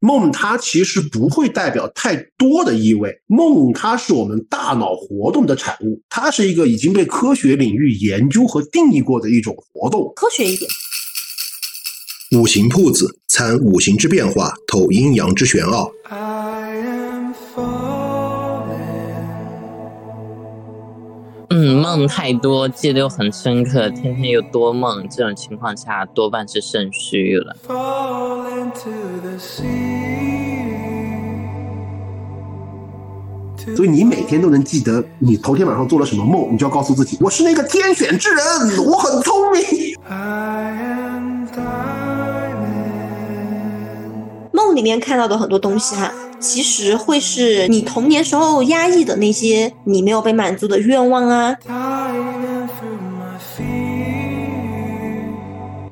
梦它其实不会代表太多的意味，梦它是我们大脑活动的产物，它是一个已经被科学领域研究和定义过的一种活动。科学一点。五行铺子参五行之变化，透阴阳之玄奥。嗯，梦太多，记得又很深刻，天天又多梦，这种情况下多半是肾虚了。所以你每天都能记得你头天晚上做了什么梦，你就要告诉自己，我是那个天选之人，我很聪明。梦里面看到的很多东西哈，其实会是你童年时候压抑的那些你没有被满足的愿望啊。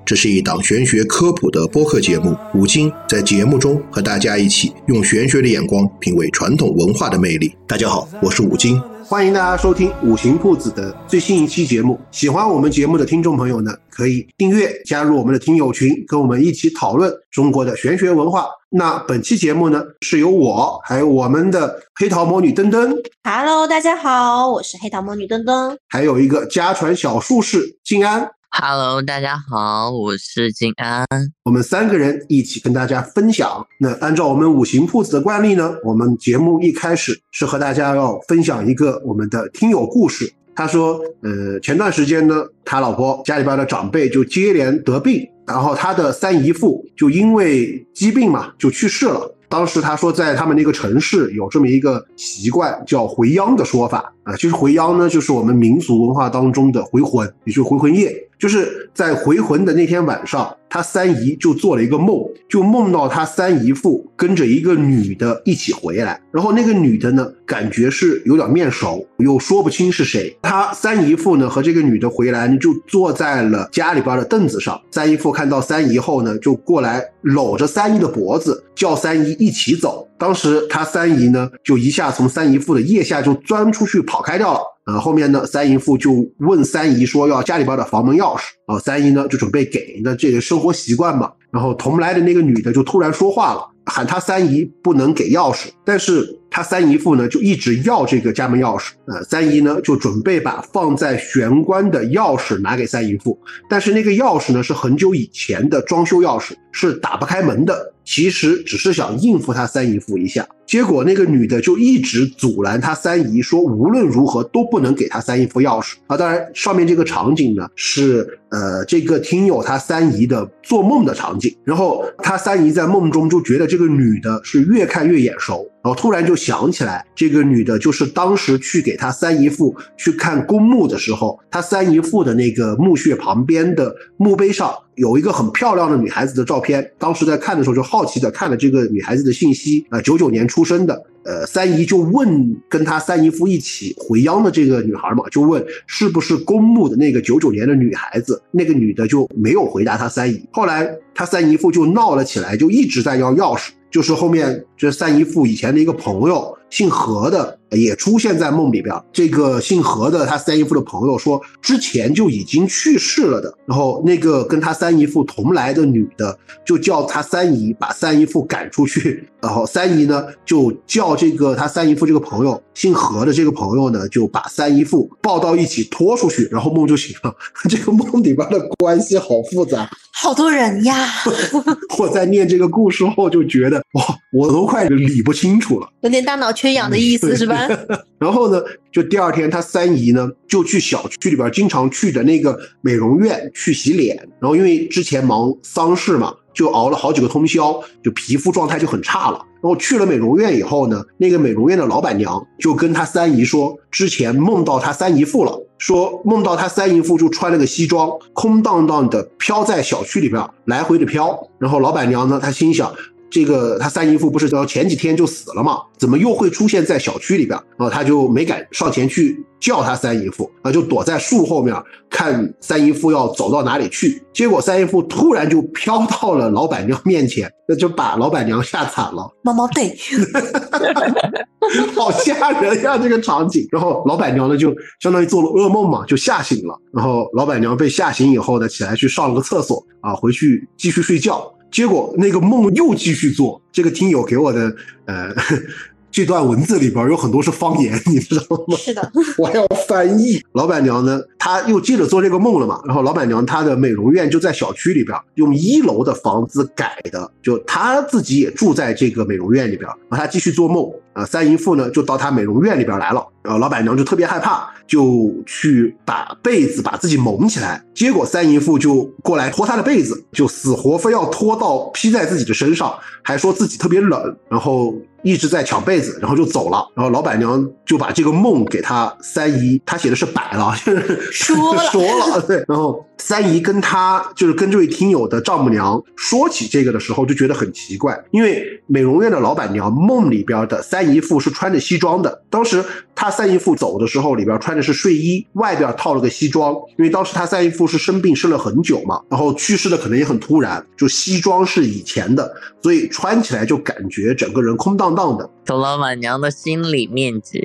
这是一档玄学科普的播客节目，五金在节目中和大家一起用玄学的眼光品味传统文化的魅力。大家好，我是五金。欢迎大家收听五行铺子的最新一期节目。喜欢我们节目的听众朋友呢，可以订阅加入我们的听友群，跟我们一起讨论中国的玄学文化。那本期节目呢，是由我还有我们的黑桃魔女登登，Hello，大家好，我是黑桃魔女登登，还有一个家传小术士静安。Hello，大家好，我是静安。我们三个人一起跟大家分享。那按照我们五行铺子的惯例呢，我们节目一开始是和大家要分享一个我们的听友故事。他说，呃，前段时间呢，他老婆家里边的长辈就接连得病，然后他的三姨父就因为疾病嘛就去世了。当时他说，在他们那个城市有这么一个习惯，叫回央的说法啊。其实回妖呢，就是我们民俗文化当中的回魂，也就是回魂夜。就是在回魂的那天晚上，他三姨就做了一个梦，就梦到他三姨父跟着一个女的一起回来，然后那个女的呢，感觉是有点面熟，又说不清是谁。他三姨父呢和这个女的回来呢，就坐在了家里边的凳子上。三姨父看到三姨后呢，就过来搂着三姨的脖子，叫三姨一起走。当时他三姨呢，就一下从三姨父的腋下就钻出去跑开掉了。呃，后面呢，三姨父就问三姨说要家里边的房门钥匙啊，三姨呢就准备给，那这个生活习惯嘛。然后同来的那个女的就突然说话了，喊他三姨不能给钥匙，但是他三姨父呢就一直要这个家门钥匙。呃，三姨呢就准备把放在玄关的钥匙拿给三姨父，但是那个钥匙呢是很久以前的装修钥匙，是打不开门的。其实只是想应付他三姨父一下，结果那个女的就一直阻拦他三姨，说无论如何都不能给他三姨父钥匙啊。当然，上面这个场景呢是呃这个听友他三姨的做梦的场景，然后他三姨在梦中就觉得这个女的是越看越眼熟。然后突然就想起来，这个女的就是当时去给他三姨父去看公墓的时候，他三姨父的那个墓穴旁边的墓碑上有一个很漂亮的女孩子的照片。当时在看的时候就好奇的看了这个女孩子的信息啊，九九年出生的。呃，三姨就问跟他三姨夫一起回央的这个女孩嘛，就问是不是公墓的那个九九年的女孩子。那个女的就没有回答他三姨。后来他三姨夫就闹了起来，就一直在要钥匙。就是后面这三姨夫以前的一个朋友，姓何的也出现在梦里边。这个姓何的他三姨夫的朋友说，之前就已经去世了的。然后那个跟他三姨父同来的女的，就叫他三姨把三姨父赶出去。然后三姨呢，就叫这个他三姨父这个朋友姓何的这个朋友呢，就把三姨父抱到一起拖出去，然后梦就醒了。这个梦里边的关系好复杂。好多人呀！我在念这个故事后就觉得，哇，我都快理不清楚了，有点大脑缺氧的意思是吧？然后呢，就第二天他三姨呢就去小区里边经常去的那个美容院去洗脸，然后因为之前忙丧事嘛。就熬了好几个通宵，就皮肤状态就很差了。然后去了美容院以后呢，那个美容院的老板娘就跟他三姨说，之前梦到他三姨父了，说梦到他三姨父就穿了个西装，空荡荡的飘在小区里边来回的飘。然后老板娘呢，她心想。这个他三姨父不是到前几天就死了嘛？怎么又会出现在小区里边？然后他就没敢上前去叫他三姨父，啊，就躲在树后面看三姨父要走到哪里去。结果三姨父突然就飘到了老板娘面前，那就把老板娘吓惨了。猫猫对，好吓人呀这个场景。然后老板娘呢就相当于做了噩梦嘛，就吓醒了。然后老板娘被吓醒以后呢，起来去上了个厕所啊，回去继续睡觉。结果那个梦又继续做。这个听友给我的呃。这段文字里边有很多是方言，你知道吗？是的，我还要翻译。老板娘呢，她又接着做这个梦了嘛？然后老板娘她的美容院就在小区里边，用一楼的房子改的，就她自己也住在这个美容院里边。然后她继续做梦，啊，三姨父呢就到她美容院里边来了，然后老板娘就特别害怕，就去把被子把自己蒙起来。结果三姨父就过来脱她的被子，就死活非要脱到披在自己的身上，还说自己特别冷，然后。一直在抢被子，然后就走了。然后老板娘就把这个梦给他三姨，他写的是摆了，说了说了。对，然后三姨跟她就是跟这位听友的丈母娘说起这个的时候，就觉得很奇怪，因为美容院的老板娘梦里边的三姨父是穿着西装的。当时他三姨父走的时候，里边穿的是睡衣，外边套了个西装。因为当时他三姨父是生病生了很久嘛，然后去世的可能也很突然，就西装是以前的，所以穿起来就感觉整个人空荡。荡的，走老板娘的心理面积，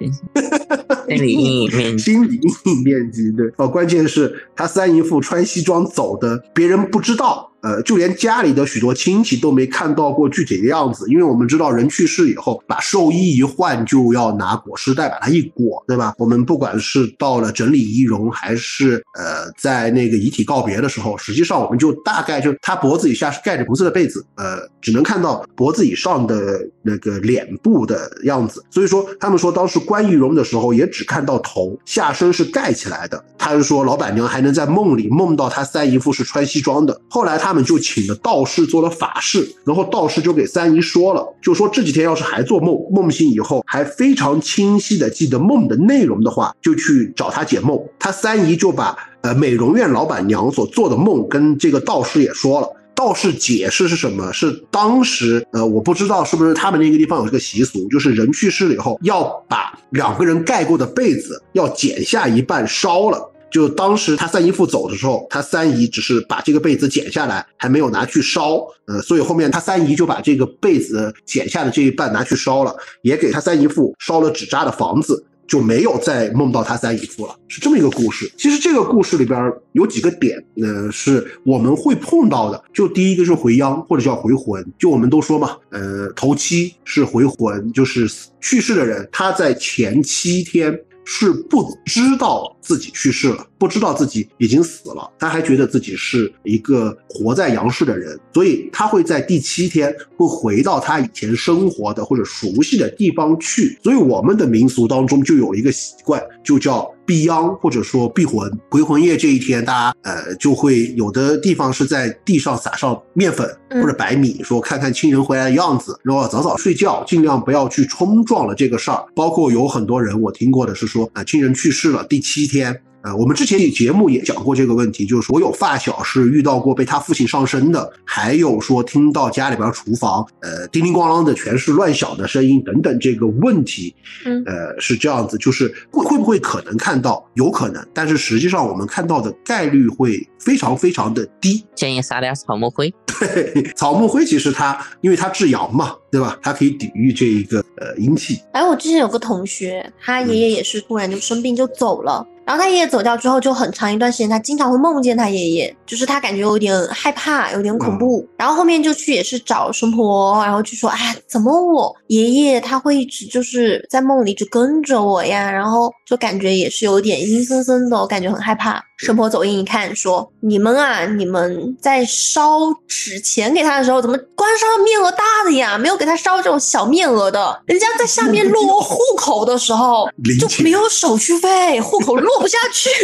心理阴影面积，心理阴影面积，对哦，关键是他三姨父穿西装走的，别人不知道。呃，就连家里的许多亲戚都没看到过具体的样子，因为我们知道人去世以后，把寿衣一换，就要拿裹尸袋把它一裹，对吧？我们不管是到了整理仪容，还是呃在那个遗体告别的时候，实际上我们就大概就他脖子以下是盖着红色的被子，呃，只能看到脖子以上的那个脸部的样子。所以说，他们说当时关仪容的时候，也只看到头，下身是盖起来的。他是说，老板娘还能在梦里梦到他三姨夫是穿西装的。后来。他们就请了道士做了法事，然后道士就给三姨说了，就说这几天要是还做梦，梦醒以后还非常清晰的记得梦的内容的话，就去找他解梦。他三姨就把呃美容院老板娘所做的梦跟这个道士也说了。道士解释是什么？是当时呃我不知道是不是他们那个地方有这个习俗，就是人去世了以后要把两个人盖过的被子要剪下一半烧了。就当时他三姨父走的时候，他三姨只是把这个被子剪下来，还没有拿去烧，呃，所以后面他三姨就把这个被子剪下的这一半拿去烧了，也给他三姨父烧了纸扎的房子，就没有再梦到他三姨夫了，是这么一个故事。其实这个故事里边有几个点，呃，是我们会碰到的。就第一个是回殃或者叫回魂，就我们都说嘛，呃，头七是回魂，就是去世的人他在前七天。是不知道自己去世了，不知道自己已经死了，他还觉得自己是一个活在阳世的人，所以他会在第七天会回到他以前生活的或者熟悉的地方去。所以我们的民俗当中就有一个习惯，就叫。避殃或者说避魂，回魂夜这一天，大家呃就会有的地方是在地上撒上面粉或者白米，说看看亲人回来的样子，然后早早睡觉，尽量不要去冲撞了这个事儿。包括有很多人我听过的是说啊，亲人去世了第七天。呃，我们之前节目也讲过这个问题，就是我有发小是遇到过被他父亲上身的，还有说听到家里边厨房呃叮叮咣啷的全是乱响的声音等等这个问题，嗯，呃是这样子，就是会会不会可能看到？有可能，但是实际上我们看到的概率会非常非常的低。建议撒点草木灰。对，草木灰其实它因为它制阳嘛，对吧？它可以抵御这一个呃阴气。哎，我之前有个同学，他爷爷也是突然就生病就走了。然后他爷爷走掉之后，就很长一段时间，他经常会梦见他爷爷，就是他感觉有点害怕，有点恐怖。然后后面就去也是找神婆，然后就说：“哎，怎么我爷爷他会一直就是在梦里一直跟着我呀？”然后就感觉也是有点阴森森的，我感觉很害怕。神婆走近一看，说：“你们啊，你们在烧纸钱给他的时候，怎么光烧面额大的呀？没有给他烧这种小面额的。人家在下面落户口的时候 就没有手续费，户口落不下去。”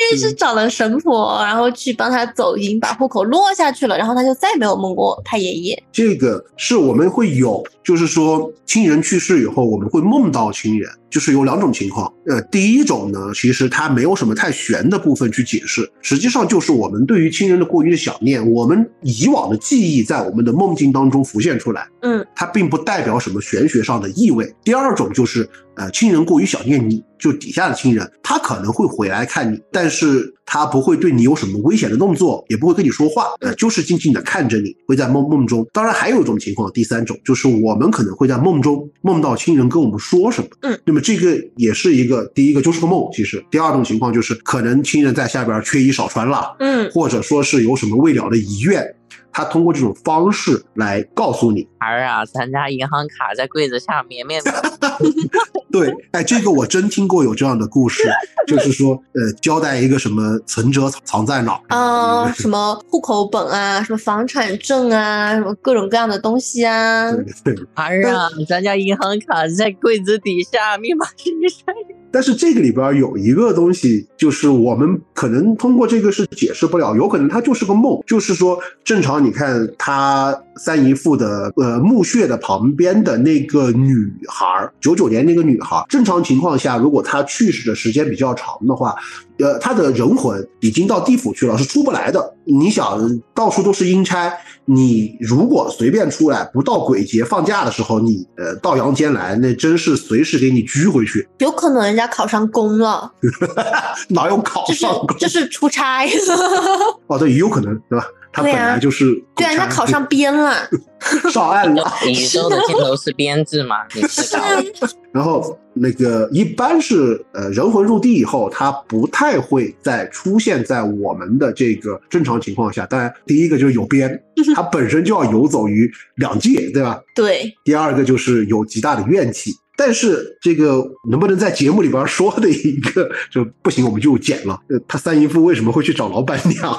因为是找了神婆，然后去帮他走阴，把户口落下去了，然后他就再没有梦过他爷爷。这个是我们会有，就是说亲人去世以后，我们会梦到亲人，就是有两种情况。呃，第一种呢，其实它没有什么太玄的部分去解释，实际上就是我们对于亲人的过于的想念，我们以往的记忆在我们的梦境当中浮现出来。嗯，它并不代表什么玄学上的意味。第二种就是。呃，亲人过于想念你，就底下的亲人，他可能会回来看你，但是他不会对你有什么危险的动作，也不会跟你说话，呃，就是静静的看着你，会在梦梦中。当然，还有一种情况，第三种就是我们可能会在梦中梦到亲人跟我们说什么，嗯，那么这个也是一个，第一个就是个梦，其实第二种情况就是可能亲人在下边缺衣少穿了，嗯，或者说是有什么未了的遗愿。他通过这种方式来告诉你。儿啊，咱家银行卡在柜子下，绵绵的。对，哎，这个我真听过有这样的故事，就是说，呃，交代一个什么存折藏在哪儿啊，什么户口本啊，什么房产证啊，什么各种各样的东西啊。对对。儿啊，咱家银行卡在柜子底下，密码是一三。但是这个里边有一个东西，就是我们可能通过这个是解释不了，有可能它就是个梦，就是说正常，你看他三姨父的呃墓穴的旁边的那个女孩，九九年那个女孩，正常情况下，如果她去世的时间比较长的话。呃，他的人魂已经到地府去了，是出不来的。你想，到处都是阴差，你如果随便出来，不到鬼节放假的时候，你呃到阳间来，那真是随时给你拘回去。有可能人家考上公了，哪有考上公？这是出差。哦，对，也有可能，对吧？他本来就是对啊，他考上编了，上岸了。宇宙的尽头是编制吗？你知道。然后那个一般是呃人魂入地以后，他不太会再出现在我们的这个正常情况下。当然，第一个就是有编，他本身就要游走于两界，对吧？对。第二个就是有极大的怨气。但是这个能不能在节目里边说的一个就不行，我们就剪了。呃，他三姨夫为什么会去找老板娘？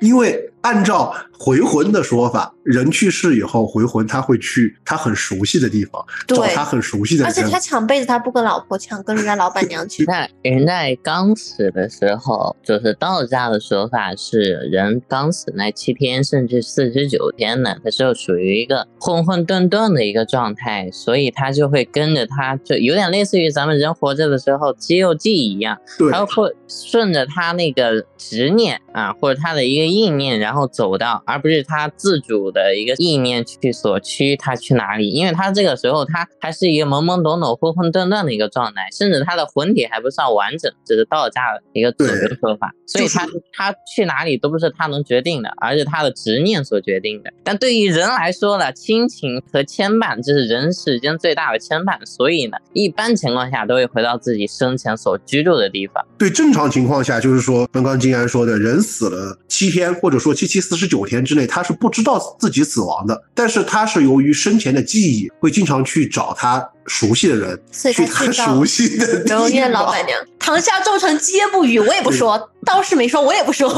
因为按照回魂的说法，人去世以后回魂，他会去他很熟悉的地方，找他很熟悉的。而且他抢被子，他不跟老婆抢，跟人家老板娘去。那人在刚死的时候，就是道家的说法是，人刚死那七天甚至四十九天呢，他就属于一个混混沌沌的一个状态，所以他就会跟着他，就有点类似于咱们人活着的时候《肌肉记忆》一样，他会顺着他那个执念啊，或者他的一个。意念，然后走到，而不是他自主的一个意念去所趋，他去哪里？因为他这个时候他还是一个懵懵懂懂、混混沌沌的一个状态，甚至他的魂体还不算完整，这是道家的一个主流说法。所以他他去哪里都不是他能决定的，而是他的执念所决定的。但对于人来说呢，亲情和牵绊这是人世间最大的牵绊，所以呢，一般情况下都会回到自己生前所居住的地方。对正常情况下，就是说刚刚金安说的人死了七天。天或者说七七四十九天之内，他是不知道自己死亡的，但是他是由于生前的记忆，会经常去找他熟悉的人，去他熟悉的地方。老板娘，堂下咒成皆不语，我也不说，道士没说，我也不说。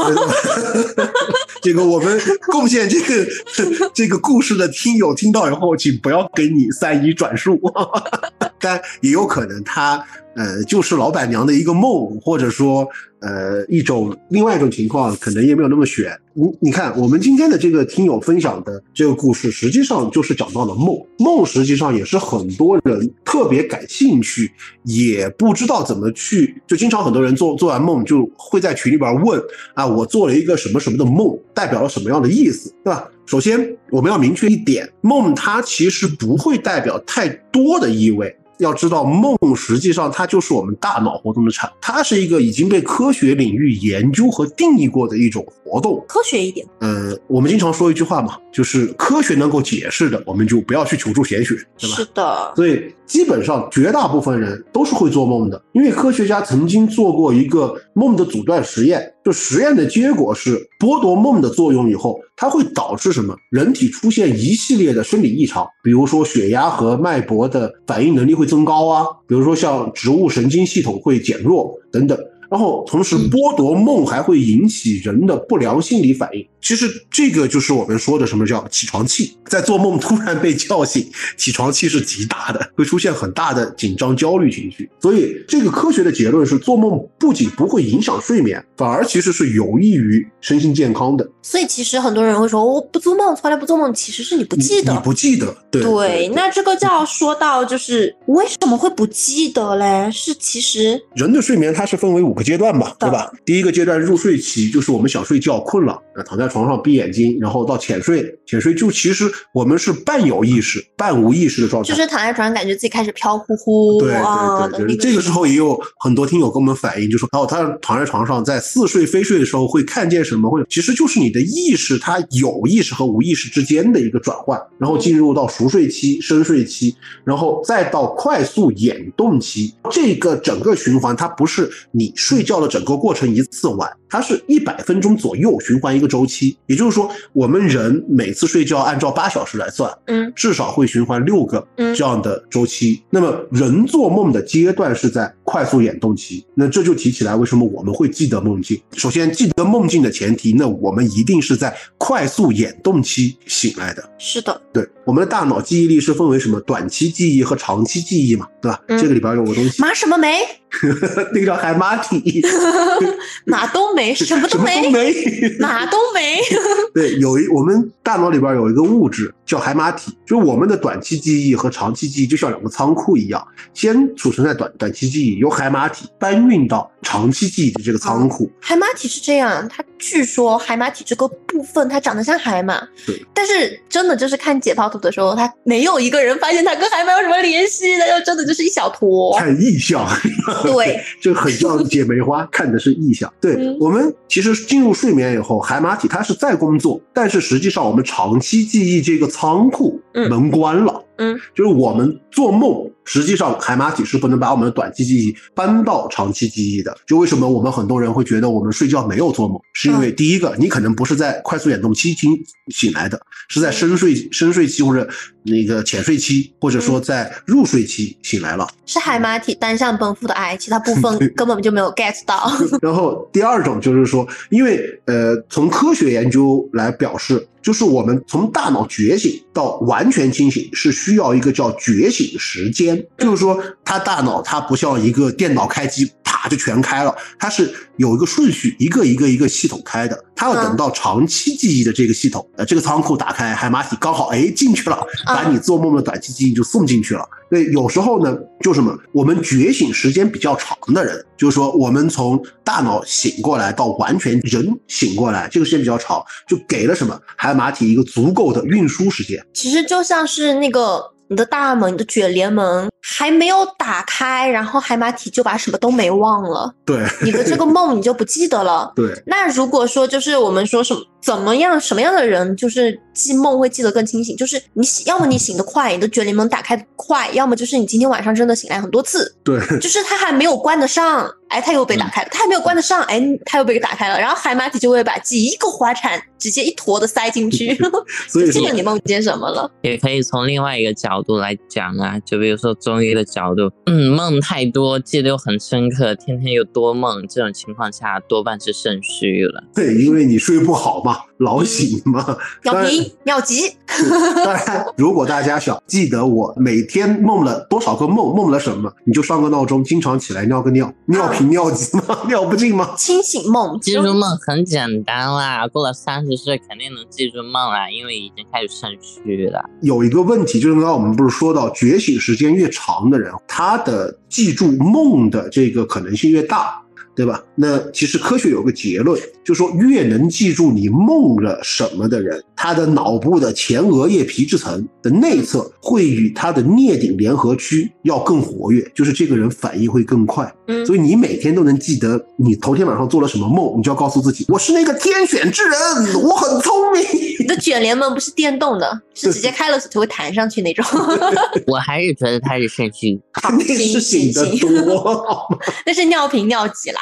这个我们贡献这个这个故事的听友听到以后，请不要给你三姨转述，但也有可能他呃就是老板娘的一个梦，或者说。呃，一种另外一种情况可能也没有那么悬。你你看，我们今天的这个听友分享的这个故事，实际上就是讲到了梦。梦实际上也是很多人特别感兴趣，也不知道怎么去，就经常很多人做做完梦就会在群里边问啊，我做了一个什么什么的梦，代表了什么样的意思，对吧？首先我们要明确一点，梦它其实不会代表太多的意味。要知道，梦实际上它就是我们大脑活动的产，它是一个已经被科学领域研究和定义过的一种活动。科学一点，呃，我们经常说一句话嘛，就是科学能够解释的，我们就不要去求助玄学，对吧？是的。所以基本上绝大部分人都是会做梦的，因为科学家曾经做过一个梦的阻断实验，就实验的结果是剥夺梦的作用以后。它会导致什么？人体出现一系列的生理异常，比如说血压和脉搏的反应能力会增高啊，比如说像植物神经系统会减弱等等。然后同时剥夺梦还会引起人的不良心理反应。其实这个就是我们说的什么叫起床气，在做梦突然被叫醒，起床气是极大的，会出现很大的紧张焦虑情绪。所以这个科学的结论是，做梦不仅不会影响睡眠，反而其实是有益于身心健康的。所以其实很多人会说我不做梦，从来不做梦，其实是你不记得，你不记得。对对，那这个就要说到就是为什么会不记得嘞？是其实人的睡眠它是分为五个阶段吧，对吧？第一个阶段入睡期，就是我们想睡觉困了，那躺在。床上闭眼睛，然后到浅睡，浅睡就其实我们是半有意识、半无意识的状态，就是躺在床上感觉自己开始飘忽忽。对对对，这个时候也有很多听友跟我们反映，就说哦，他躺在床上在似睡非睡的时候会看见什么？会其实就是你的意识，它有意识和无意识之间的一个转换，然后进入到熟睡期、深睡期，然后再到快速眼动期，这个整个循环它不是你睡觉的整个过程一次完。它是一百分钟左右循环一个周期。也就是说，我们人每次睡觉按照八小时来算，嗯至少会循环六个嗯这样的周期。那么人做梦的阶段是在快速眼动期，那这就提起来为什么我们会记得梦境。首先，记得梦境的前提，那我们一定是在快速眼动期醒来的。是的，对，我们的大脑记忆力是分为什么短期记忆和长期记忆嘛，对吧？嗯这个里边有个东西，马什么梅？那个叫海马体，马冬梅，什么什么都没都，没。哪都没。对，有一我们大脑里边有一个物质叫海马体，就是我们的短期记忆和长期记忆就像两个仓库一样，先储存在短短期记忆，由海马体搬运到长期记忆的这个仓库。海马体是这样，它据说海马体这个部分它长得像海马，对，但是真的就是看解剖图的时候，它没有一个人发现它跟海马有什么联系，它就真的就是一小坨。看意象，对，就很像姐梅花，看的是意象。对、嗯我们其实进入睡眠以后，海马体它是在工作，但是实际上我们长期记忆这个仓库嗯门关了。嗯，就是我们做梦，实际上海马体是不能把我们的短期记忆搬到长期记忆的。就为什么我们很多人会觉得我们睡觉没有做梦，是因为嗯第一个，你可能不是在快速眼动期醒醒来的，是在深睡深睡期或者那个浅睡期，或者说在入睡期醒来了。是海马体单向奔赴的爱，其他部分 根本就没有 get 到。然后第二种就是说，因为呃，从科学研究来表示，就是我们从大脑觉醒到完全清醒是需要一个叫觉醒时间，就是说，他大脑它不像一个电脑开机，啪就全开了，它是有一个顺序，一个一个一个系统开的，它要等到长期记忆的这个系统，呃，这个仓库打开，海马体刚好哎进去了，把你做梦的短期记忆就送进去了。对，有时候呢，就什么，我们觉醒时间比较长的人，就是说我们从大脑醒过来到完全人醒过来，这个时间比较长，就给了什么海马体一个足够的运输时间。其实就像是那个你的大门、你的卷帘门还没有打开，然后海马体就把什么都没忘了，对你的这个梦你就不记得了。对，那如果说就是我们说什么怎么样什么样的人就是记梦会记得更清醒，就是你醒，要么你醒得快，你的卷帘门打开的快，要么就是你今天晚上真的醒来很多次，对，就是他还没有关得上，哎，它又被打开了，它还没有关得上，哎，它又被打开了，然后海马体就会把记忆一个滑铲直接一坨的塞进去，所以说就记得你梦见什么了。也可以从另外一个角度来讲啊，就比如说中医的角度，嗯，梦太多，记得又很深刻，天天又多梦，这种情况下多半是肾虚了。对，因为你睡不好嘛，老醒嘛。当然尿频、尿急，当然，如果大家想记得我每天梦了多少个梦，梦了什么，你就上个闹钟，经常起来尿个尿，尿频尿急吗？尿不尽吗？清醒梦，记住梦很简单啦，过了三十岁肯定能记住梦啦，因为已经开始肾虚了。有一个问题，就是刚刚我们不是说到觉醒时间越长的人，他的记住梦的这个可能性越大，对吧？那其实科学有个结论，就说越能记住你梦了什么的人，他的脑部的前额叶皮质层的内侧会与他的颞顶联合区要更活跃，就是这个人反应会更快。嗯所以你每天都能记得你头天晚上做了什么梦，你就要告诉自己，我是那个天选之人，我很聪明。你的卷帘门不是电动的，是直接开了就会弹上去那种。我还是觉得他是肾虚。好，那是醒行得行，多。那是尿频尿急啦。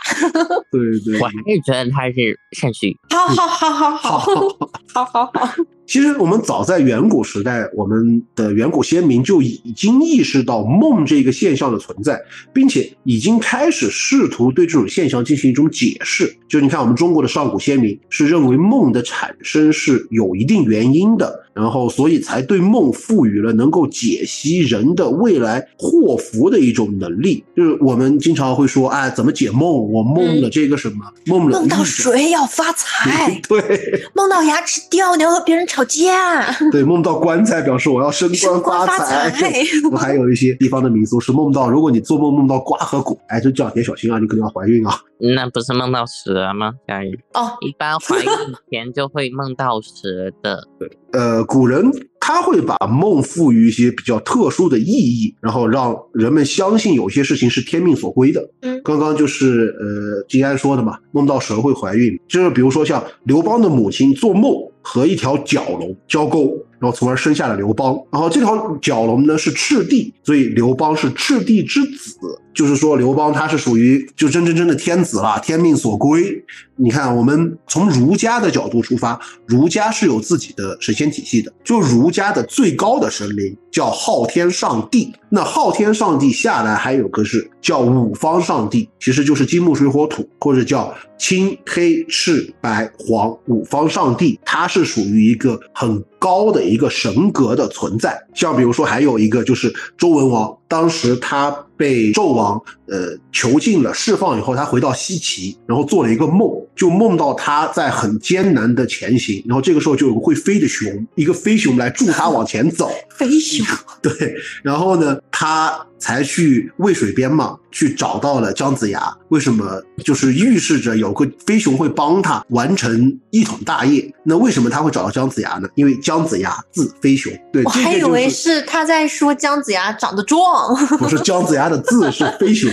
对对我还是觉得他是肾虚。好好好好好好。好好好，其实我们早在远古时代，我们的远古先民就已经意识到梦这个现象的存在，并且已经开始试图对这种现象进行一种解释。就你看，我们中国的上古先民是认为梦的产生是有一定原因的，然后所以才对梦赋予了能够解析人的未来祸福的一种能力。就是我们经常会说，哎，怎么解梦？我梦了这个什么，梦了梦到水要发财，对梦到牙齿掉，你要和别人吵架，对，梦到棺材表示我要升升官发财。财。我还有一些地方的民俗是梦到，如果你做梦梦到瓜和果，哎，就叫你小心啊，你可能要怀孕啊。那不是梦到蛇吗？家人哦，一般怀孕前就会梦到蛇的。对呃，古人他会把梦赋予一些比较特殊的意义，然后让人们相信有些事情是天命所归的。嗯刚刚就是呃金安说的嘛，梦到蛇会怀孕，就是比如说像刘邦的母亲做梦和一条角龙交媾，然后从而生下了刘邦。然后这条角龙呢是赤帝，所以刘邦是赤帝之子。就是说，刘邦他是属于就真真真的天子了，天命所归。你看，我们从儒家的角度出发，儒家是有自己的神仙体系的。就儒家的最高的神灵叫昊天上帝，那昊天上帝下来还有个是叫五方上帝，其实就是金木水火土，或者叫青黑赤白黄五方上帝，它是属于一个很高的一个神格的存在。像比如说，还有一个就是周文王，当时他被纣王呃囚禁了，释放以后，他回到西岐，然后做了一个梦，就梦到他在很艰难的前行，然后这个时候就有个会飞的熊，一个飞熊来助他往前走。飞熊，对，然后呢，他才去渭水边嘛，去找到了姜子牙。为什么？就是预示着有个飞熊会帮他完成一统大业。那为什么他会找到姜子牙呢？因为姜子牙字飞熊。对，我还以为是他在说姜子牙长得壮，不是姜子牙的字是飞熊。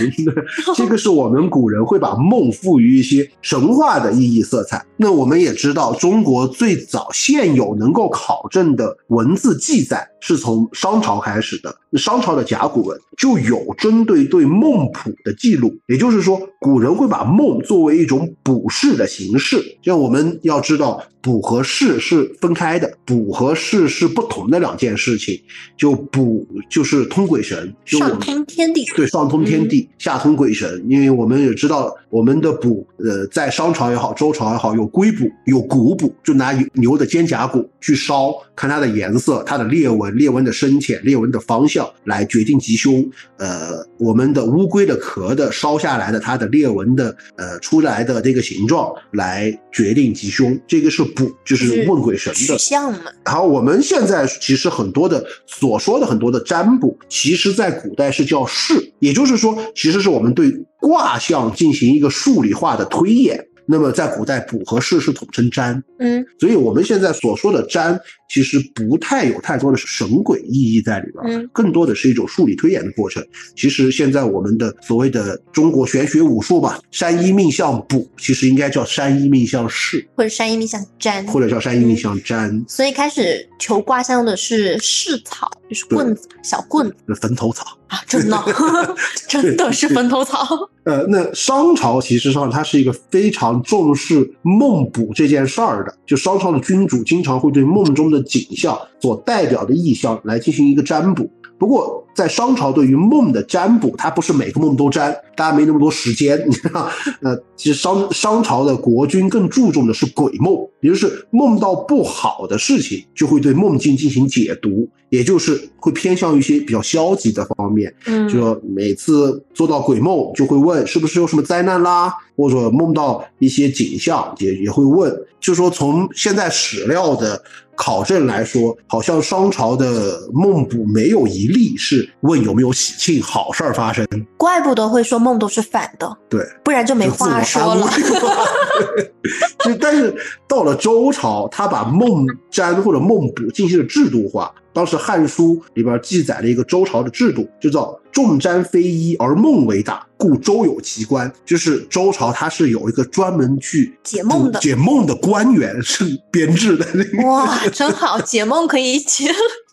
这个是我们古人会把梦赋予一些神话的意义色彩。那我们也知道，中国最早现有能够考证的文字记载是从商朝开始的。商朝的甲骨文就有针对对梦谱的记录，也就是说，古人会把梦作为一种卜筮的形式。像我们要知道，卜和筮是分开的，卜和筮是不同的两件事情。就卜就是通鬼神，就上通天地。对，上通天地，下通鬼神。因为我们也知道，我们的卜，呃，在商朝也好，周朝也好，有龟卜，有骨卜，就拿牛的肩胛骨去烧，看它的颜色、它的裂纹、裂纹的深浅、裂纹的方向来决定吉凶。呃，我们的乌龟的壳的烧下来的它的裂纹的呃出来的这个形状来决定吉凶，这个是卜，就是问鬼神取的。向嘛，好，我们现在其实很多的所说的很多的占卜，其实在古代是叫筮，也就是说，其实是我们对卦象进行一个数理化的推演。那么在古代，卜和筮是统称占，嗯，所以我们现在所说的占，其实不太有太多的神鬼意义在里边，嗯更多的是一种数理推演的过程。其实现在我们的所谓的中国玄学武术吧，山医命相卜，其实应该叫山医命相筮，或者山医命相占，或者叫山医命相占。所以开始求卦象用的是蓿草，就是棍子，小棍子坟头草。啊，真的 真的是坟头草。呃，那商朝其实上它是一个非常重视梦卜这件事儿的，就商朝的君主经常会对梦中的景象所代表的意象来进行一个占卜。不过，在商朝对于梦的占卜，它不是每个梦都占，大家没那么多时间，你知道？呃，其实商商朝的国君更注重的是鬼梦，也就是梦到不好的事情，就会对梦境进行解读，也就是会偏向于一些比较消极的方面。嗯，就说每次做到鬼梦，就会问是不是有什么灾难啦，或者梦到一些景象，也也会问。就说从现在史料的考证来说，好像商朝的梦卜没有一例是问有没有喜庆好事儿发生。怪不得会说梦都是反的，对，不然就没话说了。就但是到了周朝，他把梦占或者梦卜进行了制度化。当时《汉书》里边记载了一个周朝的制度，就叫“众瞻非一，而梦为大，故周有其官”。就是周朝它是有一个专门去解梦的解梦的官员是编制的，那个哇，真好，解梦可以解，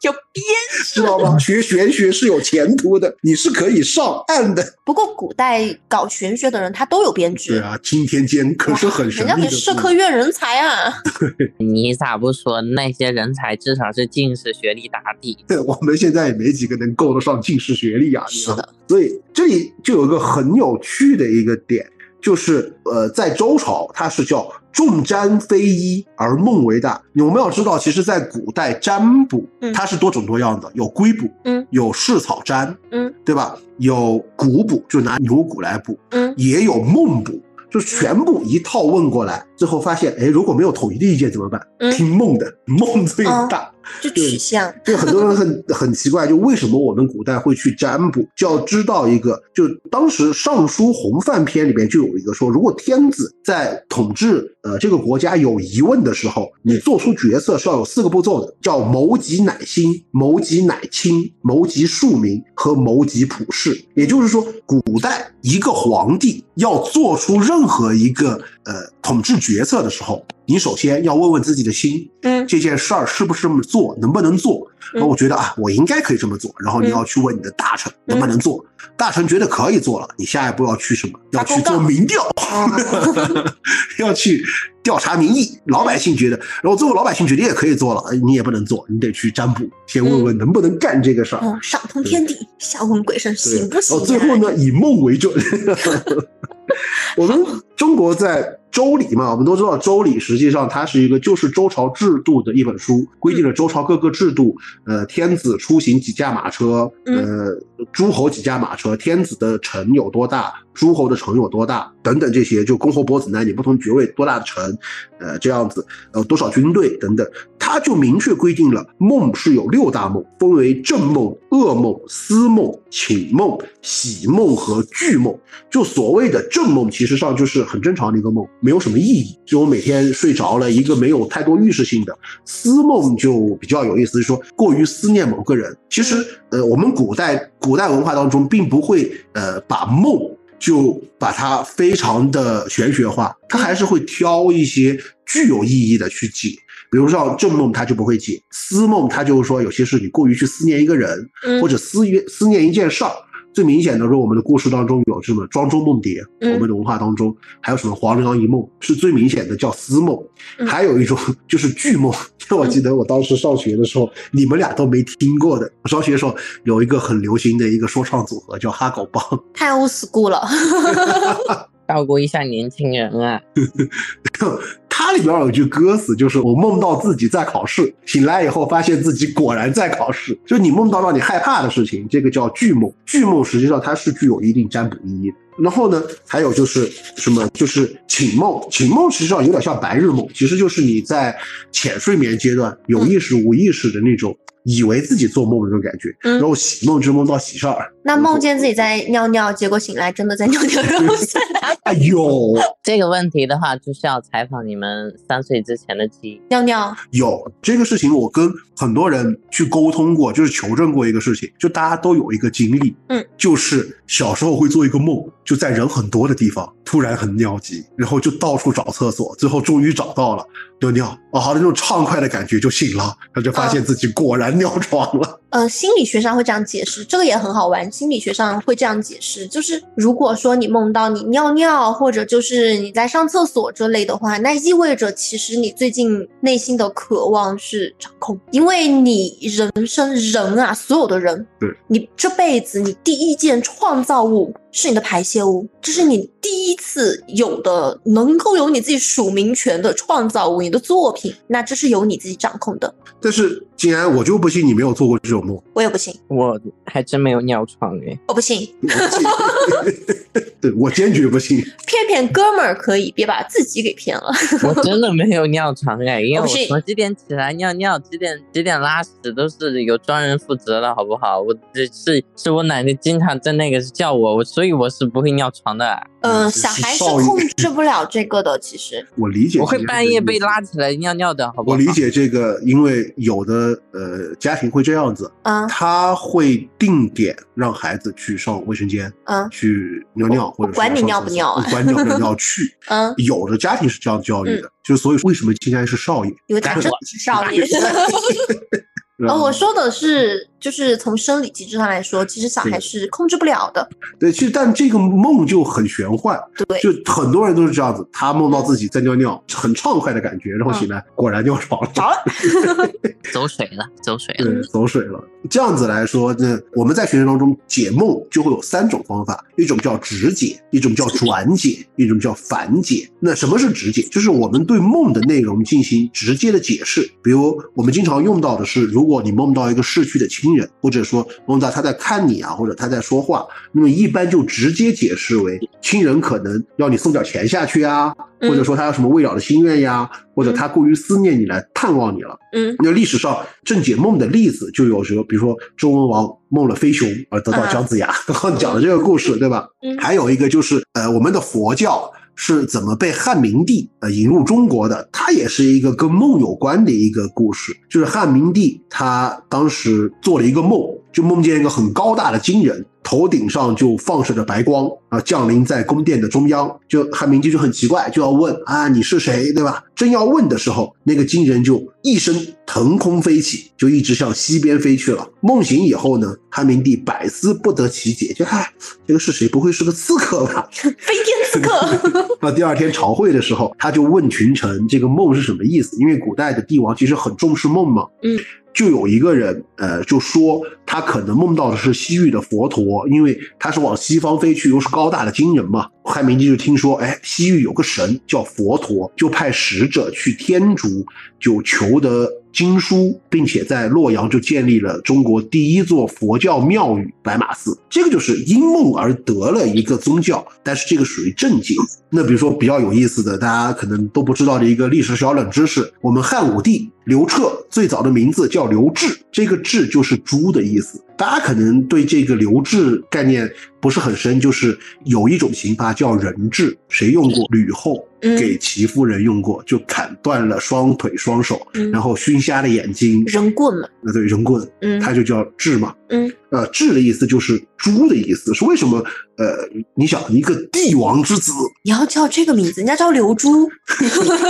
有编制。知道吗？学玄学是有前途的，你是可以上岸的。不过古代搞玄学的人他都有编制对制，啊，钦天监可是很神人家可秘的字。社科院人才啊。你咋不说那些人才至少是进士学历打底？对 我们现在也没几个能够得上进士学历啊。是的，所以这里就有一个很有趣的一个点，就是呃，在周朝它是叫众占非一而梦为大。我们要知道，其实在古代占卜嗯它是多种多样的，有龟卜，嗯，有蓿草占，嗯，对吧？有骨卜，就拿牛骨来卜，嗯也有梦卜。就全部一套问过来，最后发现，哎，如果没有统一的意见怎么办？嗯听梦的，梦最大。就取向，就很多人很 很奇怪，就为什么我们古代会去占卜？就要知道一个，就当时《尚书洪范篇》里面就有一个说，如果天子在统治呃这个国家有疑问的时候，你做出决策是要有四个步骤的，叫谋己乃心，谋己乃亲，谋己庶民和谋己普世。也就是说，古代一个皇帝要做出任何一个呃统治决策的时候，你首先要问问自己的心，嗯嗯这件事儿是不是这么做，能不能做？然后我觉得啊，我应该可以这么做。然后你嗯要去问你的大臣能不能做，大臣觉得可以做了，你下一步要去什么？要去做民调，哦 要去调查民意。老百姓觉得，然后最后老百姓觉得也可以做了，哎你也不能做，你得去占卜，先问问能不能干这个事儿。哦，上通天地，下问鬼神，行不行、然后啊？最后呢，以梦为准。我们中国在周礼嘛，我们都知道周礼实际上它是一个就是周朝制度的一本书，规定了周朝各个制度，呃，天子出行几驾马车，呃，诸侯几驾马车，天子的城有多大，诸侯的城有多大，等等这些，就公侯伯子男女不同爵位多大的城，呃，这样子，呃，多少军队等等，他就明确规定了梦是有六大梦，分为正梦、噩梦、思梦、寝梦、喜梦和惧梦。就所谓的正梦，其实上就是很正常的一个梦，没有什么意义，就我每天睡着了一个没有太多预示性的。思梦就比较有意思，就是说过于思念某个人。其实，呃，我们古代古代文化当中并不会呃把梦就把它非常的玄学化，它还是会挑一些具有意义的去解。比如像正梦，他就不会解；思梦，他就是说有些事你过于去思念一个人，嗯或者思约思念一件事儿。最明显的说，我们的故事当中有什么庄周梦蝶，嗯我们的文化当中还有什么黄粱一梦，是最明显的叫思梦。嗯还有一种就是剧梦，我记得我当时上学的时候，你们俩都没听过的。我上学的时候有一个很流行的一个说唱组合叫哈狗帮，太 old school 了。照顾一下年轻人啊！它里边有句歌词，就是我梦到自己在考试，醒来以后发现自己果然在考试。就你梦到让你害怕的事情，这个叫巨梦。巨梦实际上它是具有一定占卜意义的。然后呢，还有就是什么，就是寝梦。寝梦实际上有点像白日梦，其实就是你在浅睡眠阶段有意识、无意识的那种。以为自己做梦的那种感觉，嗯。然后喜梦之梦到喜事儿，那梦见自己在尿尿，结果醒来真的在尿尿，然后睡哪 哎呦，这个问题的话，就是要采访你们三岁之前的记忆。尿尿？有这个事情，我跟很多人去沟通过，就是求证过一个事情，就大家都有一个经历，嗯，就是小时候会做一个梦，就在人很多的地方，突然很尿急，然后就到处找厕所，最后终于找到了，尿尿，啊，好的那种畅快的感觉就醒了，他就发现自己果然尿床了，呃，心理学上会这样解释，这个也很好玩。心理学上会这样解释，就是如果说你梦到你尿尿，或者就是你在上厕所之类的话，那意味着其实你最近内心的渴望是掌控，因为你人生人啊，所有的人，对你这辈子你第一件创造物是你的排泄物，这是你第一次有的能够有你自己署名权的创造物，你的作品，那这是由你自己掌控的。但是竟然我就不信你没有做过这种梦，我也不信，我还真没有尿床哎，我不信。对我坚决不信。骗骗哥们儿可以，别把自己给骗了。我真的没有尿床哎，因为我我不信从几点起来尿尿，几点几点拉屎都是有专人负责的，好不好？我只是是我奶奶经常在那个叫我，我所以我是不会尿床的。嗯，是小孩是控制不了这个的，其实。我理解，我会半夜被。拉起来尿尿的，好不好？我理解这个，因为有的呃家庭会这样子，嗯他会定点让孩子去上卫生间，嗯去尿尿，或者管你尿不尿啊管你尿不尿去。嗯，有的家庭是这样教育的，就是所以为什么竟然是少爷？因为他真的是少爷。呃，我说的是，就是从生理机制上来说，其实小孩是控制不了的。对，其实但这个梦就很玄幻，对，就很多人都是这样子，他梦到自己在尿尿，很畅快的感觉，然后醒来果然尿床了。着了。走水了，走水了。对，走水了。这样子来说，那我们在学生当中解梦就会有三种方法，一种叫直解，一种叫转解，一种叫反解。那什么是直解？就是我们对梦的内容进行直接的解释。比如我们经常用到的是，如果你梦到一个逝去的亲人，或者说梦到他在看你啊，或者他在说话，那么一般就直接解释为亲人可能要你送点钱下去啊，嗯或者说他有什么未了的心愿呀，或者他过于思念你来探望你了。嗯那历史上正解梦的例子就有时候，比如说周文王梦了飞熊而得到姜子牙，刚刚 讲的这个故事，对吧？嗯还有一个就是呃，我们的佛教是怎么被汉明帝呃引入中国的？它也是一个跟梦有关的一个故事，就是汉明帝他当时做了一个梦，就梦见一个很高大的金人。头顶上就放射着白光啊，降临在宫殿的中央。就汉明帝就很奇怪，就要问啊，你是谁，对吧？正要问的时候，那个金人就一声腾空飞起，就一直向西边飞去了。梦醒以后呢，汉明帝百思不得其解，就嗨，这个是谁？不会是个刺客吧？飞天刺客。那第二天朝会的时候，他就问群臣这个梦是什么意思？因为古代的帝王其实很重视梦嘛。嗯。就有一个人，呃，就说他可能梦到的是西域的佛陀，因为他是往西方飞去，又是高大的金人嘛。汉明帝就听说，哎，西域有个神叫佛陀，就派使者去天竺，就求得经书，并且在洛阳就建立了中国第一座佛教庙宇白马寺。这个就是因梦而得了一个宗教，但是这个属于正经。那比如说比较有意思的，大家可能都不知道的一个历史小冷知识，我们汉武帝。刘彻最早的名字叫刘志，这个“志”就是猪的意思。大家可能对这个刘志概念不是很深，就是有一种刑罚叫人质，谁用过？吕后给齐夫人用过，就砍断了双腿双手，然后熏瞎了眼睛，扔棍嘛？那对，扔棍，嗯，它就叫智嘛，嗯，呃，智的意思就是猪的意思，是为什么？呃，你想一个帝王之子，你要叫这个名字，人家叫刘珠，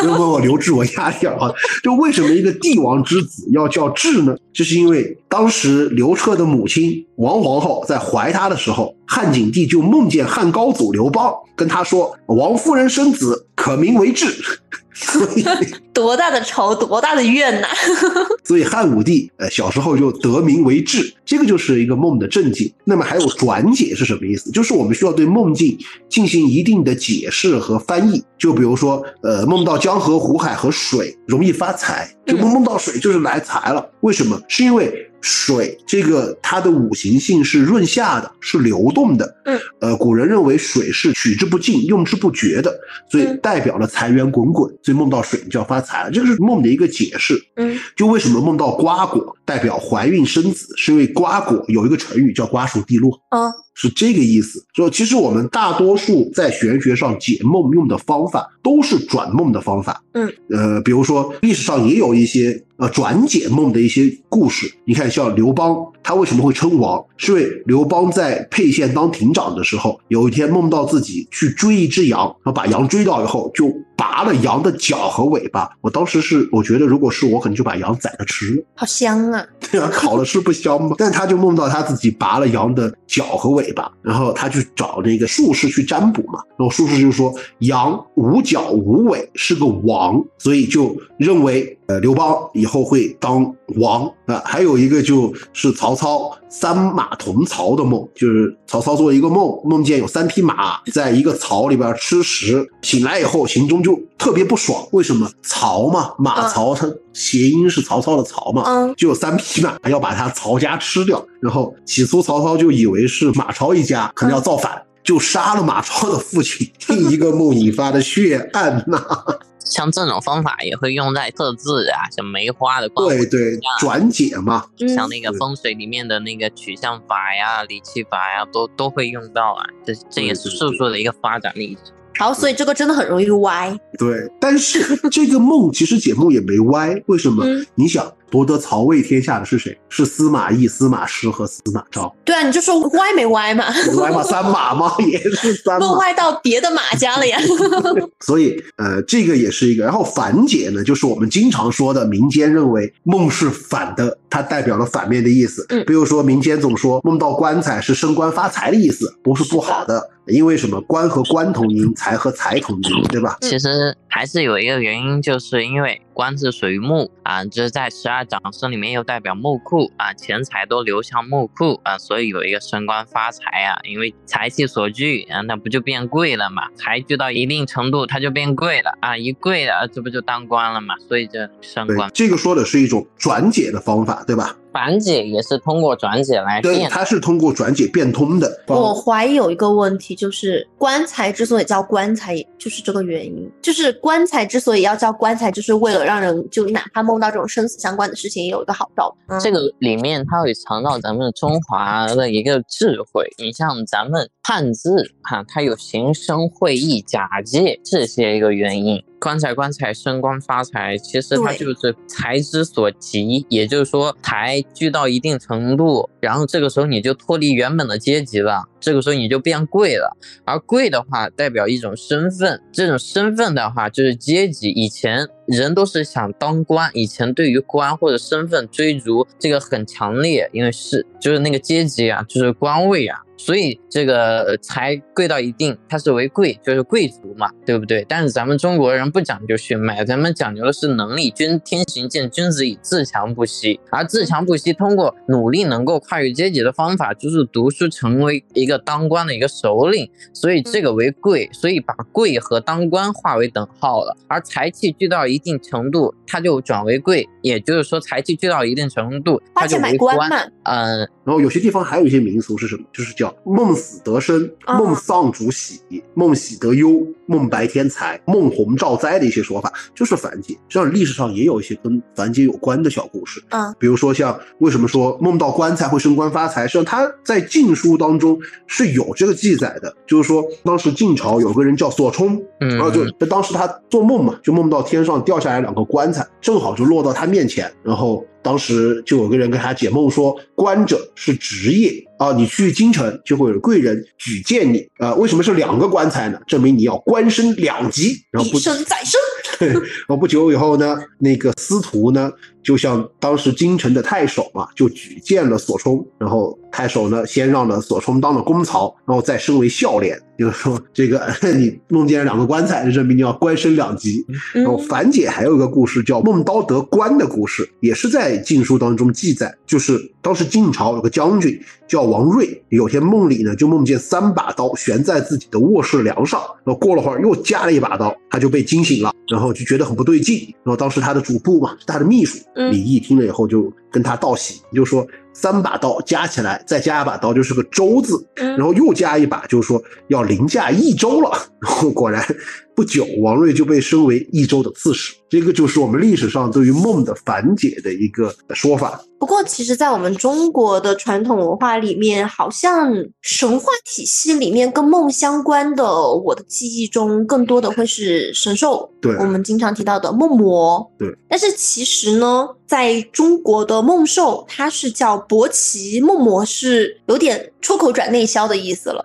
不不不，刘志我压点啊，就为什么一个帝王之子要叫志呢？就是因为当时刘彻的母亲王皇后在怀他的时候，汉景帝就梦见汉高祖刘邦跟他说：“王夫人生子，可名为智。”所 以多大的仇，多大的怨呐！所以汉武帝呃小时候就得名为智，这个就是一个梦的正解。那么还有转解是什么意思？就是我们需要对梦境进行一定的解释和翻译。就比如说呃梦到江河湖海和水容易发财，就梦梦到水就是来财了。为什么？是因为。水这个它的五行性是润下的，是流动的。嗯，呃，古人认为水是取之不尽、用之不绝的，所以代表了财源滚滚。所以梦到水你就要发财了，这个是梦的一个解释。嗯，就为什么梦到瓜果代表怀孕生子，是因为瓜果有一个成语叫瓜熟蒂落。啊。是这个意思，说其实我们大多数在玄学上解梦用的方法都是转梦的方法。嗯，呃，比如说历史上也有一些呃转解梦的一些故事。你看，像刘邦，他为什么会称王？是因为刘邦在沛县当亭长的时候，有一天梦到自己去追一只羊，然后把羊追到以后，就拔了羊的脚和尾巴。我当时是我觉得，如果是我，可能就把羊宰了吃。好香啊！对啊，烤了吃不香吗？但他就梦到他自己拔了羊的脚和尾。尾巴，然后他去找那个术士去占卜嘛，然后术士就说羊无角无尾是个王，所以就认为呃刘邦以后会当王啊。还有一个就是曹操三马同槽的梦，就是曹操做一个梦，梦见有三匹马在一个槽里边吃食，醒来以后行中就特别不爽，为什么？曹嘛，马槽它谐音是曹操的曹嘛，就有三匹马要把他曹家吃掉，然后起初曹操就以为是马。超一家可能要造反，就杀了马超的父亲。另一个梦引发的血案呐，像这种方法也会用在测字啊，像梅花的对对转解嘛，像那个风水里面的那个取向法呀、离气法呀，都都会用到啊。这这也是术数的一个发展历程。好，所以这个真的很容易歪。对，但是这个梦其实解梦也没歪，为什么？你想。夺得曹魏天下的是谁？是司马懿、司马师和司马昭。对啊，你就说歪没歪嘛？歪嘛，三马嘛，也是三马。都歪到别的马家了呀。所以，呃，这个也是一个。然后反解呢，就是我们经常说的，民间认为梦是反的，它代表了反面的意思。嗯，比如说民间总说梦到棺材是升官发财的意思，不是不好的。因为什么？官和官同音，财和财同音，对吧？其实还是有一个原因，就是因为官是属于木啊，就是在十二长生里面又代表木库啊，钱财都流向木库啊，所以有一个升官发财啊。因为财气所聚啊，那不就变贵了嘛？财聚到一定程度，它就变贵了啊，一贵了，这不就当官了嘛？所以就升官。这个说的是一种转解的方法，对吧？转解也是通过转解来对，它是通过转解变通的。我怀疑有一个问题，就是棺材之所以叫棺材，就是这个原因。就是棺材之所以要叫棺材，就是为了让人就哪怕梦到这种生死相关的事情，也有一个好兆。这个里面它会藏到咱们中华的一个智慧。你像咱们汉字哈，它有形声会意假借这些一个原因。棺材棺材升官发财，其实它就是财之所及，也就是说财聚到一定程度。然后这个时候你就脱离原本的阶级了，这个时候你就变贵了。而贵的话代表一种身份，这种身份的话就是阶级。以前人都是想当官，以前对于官或者身份追逐这个很强烈，因为是就是那个阶级啊，就是官位啊。所以这个才贵到一定，它是为贵，就是贵族嘛，对不对？但是咱们中国人不讲究血脉，咱们讲究的是能力。君天行健，君子以自强不息。而自强不息，通过努力能够跨跨越阶级的方法，就是读书成为一个当官的一个首领。所以这个为贵，所以把贵和当官划为等号了。而财气聚到一定程度，它就转为贵，也就是说财气聚到一定程度，它就为官。嗯，然后有些地方还有一些民俗是什么？就是叫。梦死得生，梦丧主喜，梦喜得忧，梦白天财，梦红兆灾的一些说法，就是凡解。实际上历史上也有一些跟凡解有关的小故事，嗯，比如说像为什么说梦到棺材会升官发财，实际上他在《晋书》当中是有这个记载的，就是说当时晋朝有个人叫索冲，然后就当时他做梦嘛，就梦到天上掉下来两个棺材，正好就落到他面前，然后。当时就有个人跟他解梦说，官者是职业啊，你去京城就会有贵人举荐你啊。为什么是两个棺材呢？证明你要官升两级，然后不升再升。对，然后不久以后呢，那个司徒呢，就向当时京城的太守嘛，就举荐了索冲，然后太守呢，先让了索冲当了公曹，然后再升为孝廉。就是说，这个 你梦见了两个棺材，证明你要官升两级。然后樊姐还有一个故事叫孟刀得官的故事，也是在《晋书》当中记载。就是当时晋朝有个将军叫王睿，有天梦里呢就梦见三把刀悬在自己的卧室梁上，然后过了会儿又加了一把刀，他就被惊醒了，然后就觉得很不对劲。然后当时他的主簿嘛，他的秘书李毅听了以后就跟他道喜，就说。三把刀加起来，再加一把刀就是个周字，然后又加一把，就是说要凌驾益州了。然后果然不久，王睿就被升为益州的刺史。这个就是我们历史上对于梦的反解的一个说法。不过，其实，在我们中国的传统文化里面，好像神话体系里面跟梦相关的，我的记忆中更多的会是神兽。对，我们经常提到的梦魔。对，但是其实呢，在中国的梦兽，它是叫伯奇，梦魔是有点出口转内销的意思了。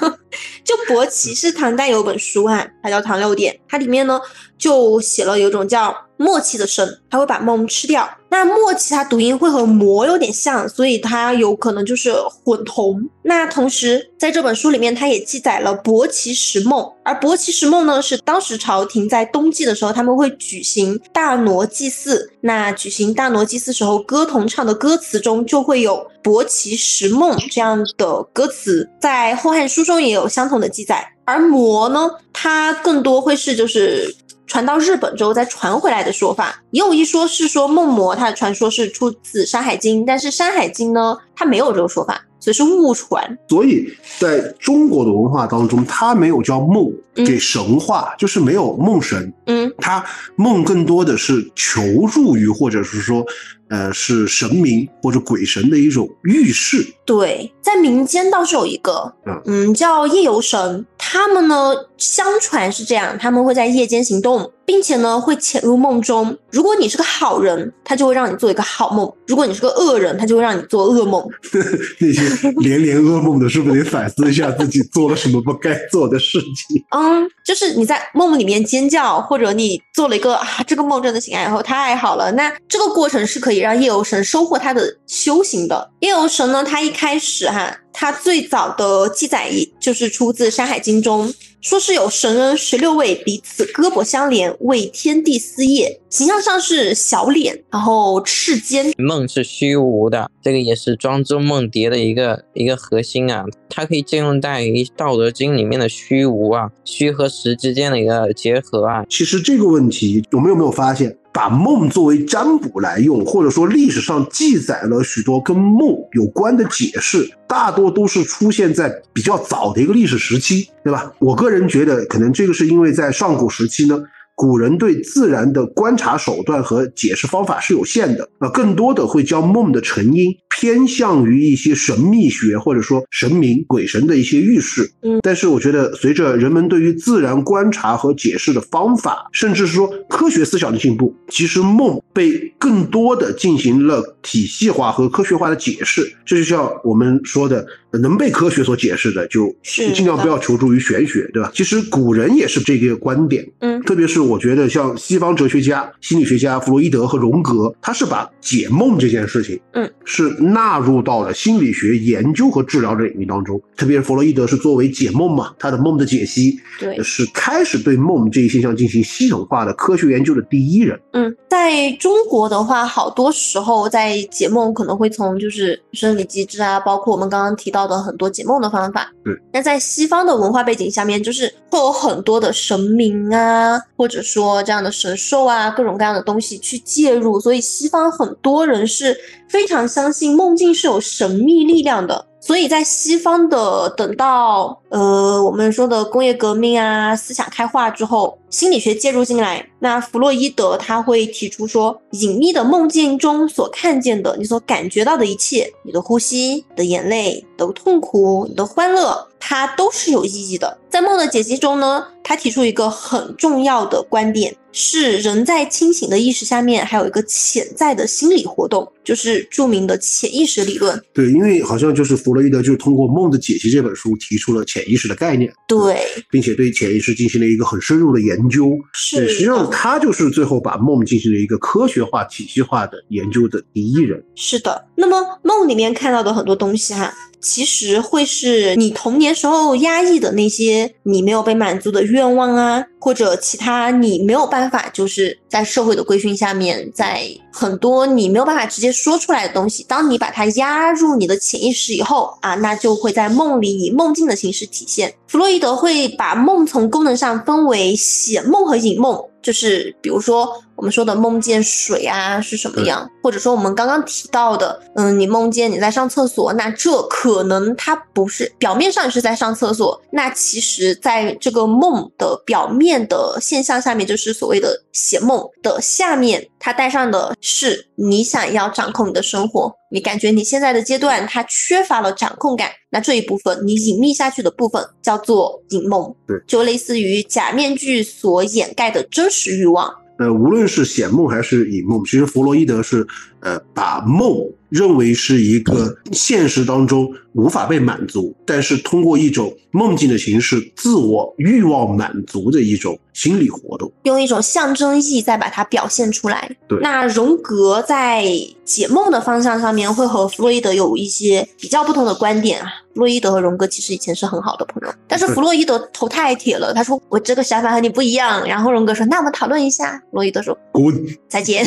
就伯奇是唐代有本书啊，它叫《唐六典》，它里面呢就写了有一种叫。默契的生，它会把梦吃掉。那默契它读音会和魔有点像，所以它有可能就是混同。那同时在这本书里面，它也记载了伯奇石梦。而伯奇石梦呢，是当时朝廷在冬季的时候，他们会举行大挪祭祀。那举行大挪祭祀时候，歌童唱的歌词中就会有伯奇石梦这样的歌词。在《后汉书》中也有相同的记载。而魔呢，它更多会是就是。传到日本之后再传回来的说法，也有一说是说梦魔，它的传说是出自《山海经》，但是《山海经》呢，它没有这个说法，所以是误传。所以在中国的文化当中，它没有叫梦给神话，就是没有梦神。嗯，它梦更多的是求助于，或者是说。呃，是神明或者鬼神的一种预示。对，在民间倒是有一个，嗯，叫夜游神。他们呢，相传是这样，他们会在夜间行动，并且呢，会潜入梦中。如果你是个好人，他就会让你做一个好梦；如果你是个恶人，他就会让你做噩梦。那些连连噩梦的，是不是得反思一下自己做了什么不该做的事情？嗯，就是你在梦里面尖叫，或者你做了一个啊，这个梦真的醒来以后太好了，那这个过程是可以。让夜游神收获他的修行的夜游神呢，他一开始哈，他最早的记载就是出自《山海经》中，说是有神人十六位，彼此胳膊相连，为天地司业，形象上是小脸，然后赤肩。梦是虚无的，这个也是庄周梦蝶的一个一个核心啊，它可以借用在于《道德经》里面的虚无啊，虚和实之间的一个结合啊。其实这个问题，我们有没有发现？把梦作为占卜来用，或者说历史上记载了许多跟梦有关的解释，大多都是出现在比较早的一个历史时期，对吧？我个人觉得，可能这个是因为在上古时期呢，古人对自然的观察手段和解释方法是有限的，那，更多的会将梦的成因偏向于一些神秘学或者说神明、鬼神的一些预示。嗯，但是我觉得随着人们对于自然观察和解释的方法，甚至是说科学思想的进步，其实梦被更多的进行了体系化和科学化的解释。这就像我们说的，能被科学所解释的，就尽量不要求助于玄学，对吧？其实古人也是这个观点。嗯，特别是我觉得像西方哲学家、心理学家弗洛伊德和荣格，他是把解梦这件事情，嗯，是纳入到了心理学研究和治疗的领域当中。特别是弗洛伊德是作为解梦嘛，他的梦的解析，对，是开始对梦这一现象进行系统化的科学研究的第一人。嗯，在中国的话，好多时候在解梦可能会从就是生理机制啊，包括我们刚刚提到的很多解梦的方法。对，那在西方的文化背景下面，就是会有很多的神明啊，或者说这样的神兽啊，各种各样的东西去介入，所以西方很多人是非常相信梦境是有神秘力量的。所以在西方的等到呃我们说的工业革命啊，思想开化之后，心理学介入进来，那弗洛伊德他会提出说，隐秘的梦境中所看见的，你所感觉到的一切，你的呼吸、你的眼泪、你的痛苦、你的欢乐，它都是有意义的。在梦的解析中呢，他提出一个很重要的观点，是人在清醒的意识下面还有一个潜在的心理活动，就是著名的潜意识理论。对，因为好像就是弗洛伊德就是通过《梦的解析》这本书提出了潜意识的概念，对，并且对潜意识进行了一个很深入的研究。是，实际上他就是最后把梦进行了一个科学化、体系化的研究的第一人。是的，那么梦里面看到的很多东西哈，其实会是你童年时候压抑的那些你没有被满足的愿望啊，或者其他你没有办法就是在社会的规训下面，在很多你没有办法直接说出来的东西，当你把它压入你的潜意识以后啊，那就会在梦里以梦境的形式体现。弗洛伊德会把梦从功能上分为显梦和隐梦，就是比如说我们说的梦见水啊是什么样，或者说我们刚刚提到的，嗯，你梦见你在上厕所，那这可能它不是表面上是在上厕所，那其实在这个梦的表面的现象下面，就是所谓的显梦的下面，它带上的是你想要掌控你的生活，你感觉你现在的阶段它缺乏了掌控感，那这一部分你隐秘下去的部分叫做隐梦，对，就类似于假面具所掩盖的真实是欲望。呃，无论是显梦还是隐梦，其实弗洛伊德是呃把梦认为是一个现实当中无法被满足，但是通过一种梦境的形式自我欲望满足的一种心理活动。用一种象征意再把它表现出来。对那荣格在解梦的方向上面会和弗洛伊德有一些比较不同的观点啊。弗洛伊德和荣格其实以前是很好的朋友，但是弗洛伊德头太铁了，他说我这个想法和你不一样。然后荣格说那我们讨论一下。弗洛伊德说滚！再见，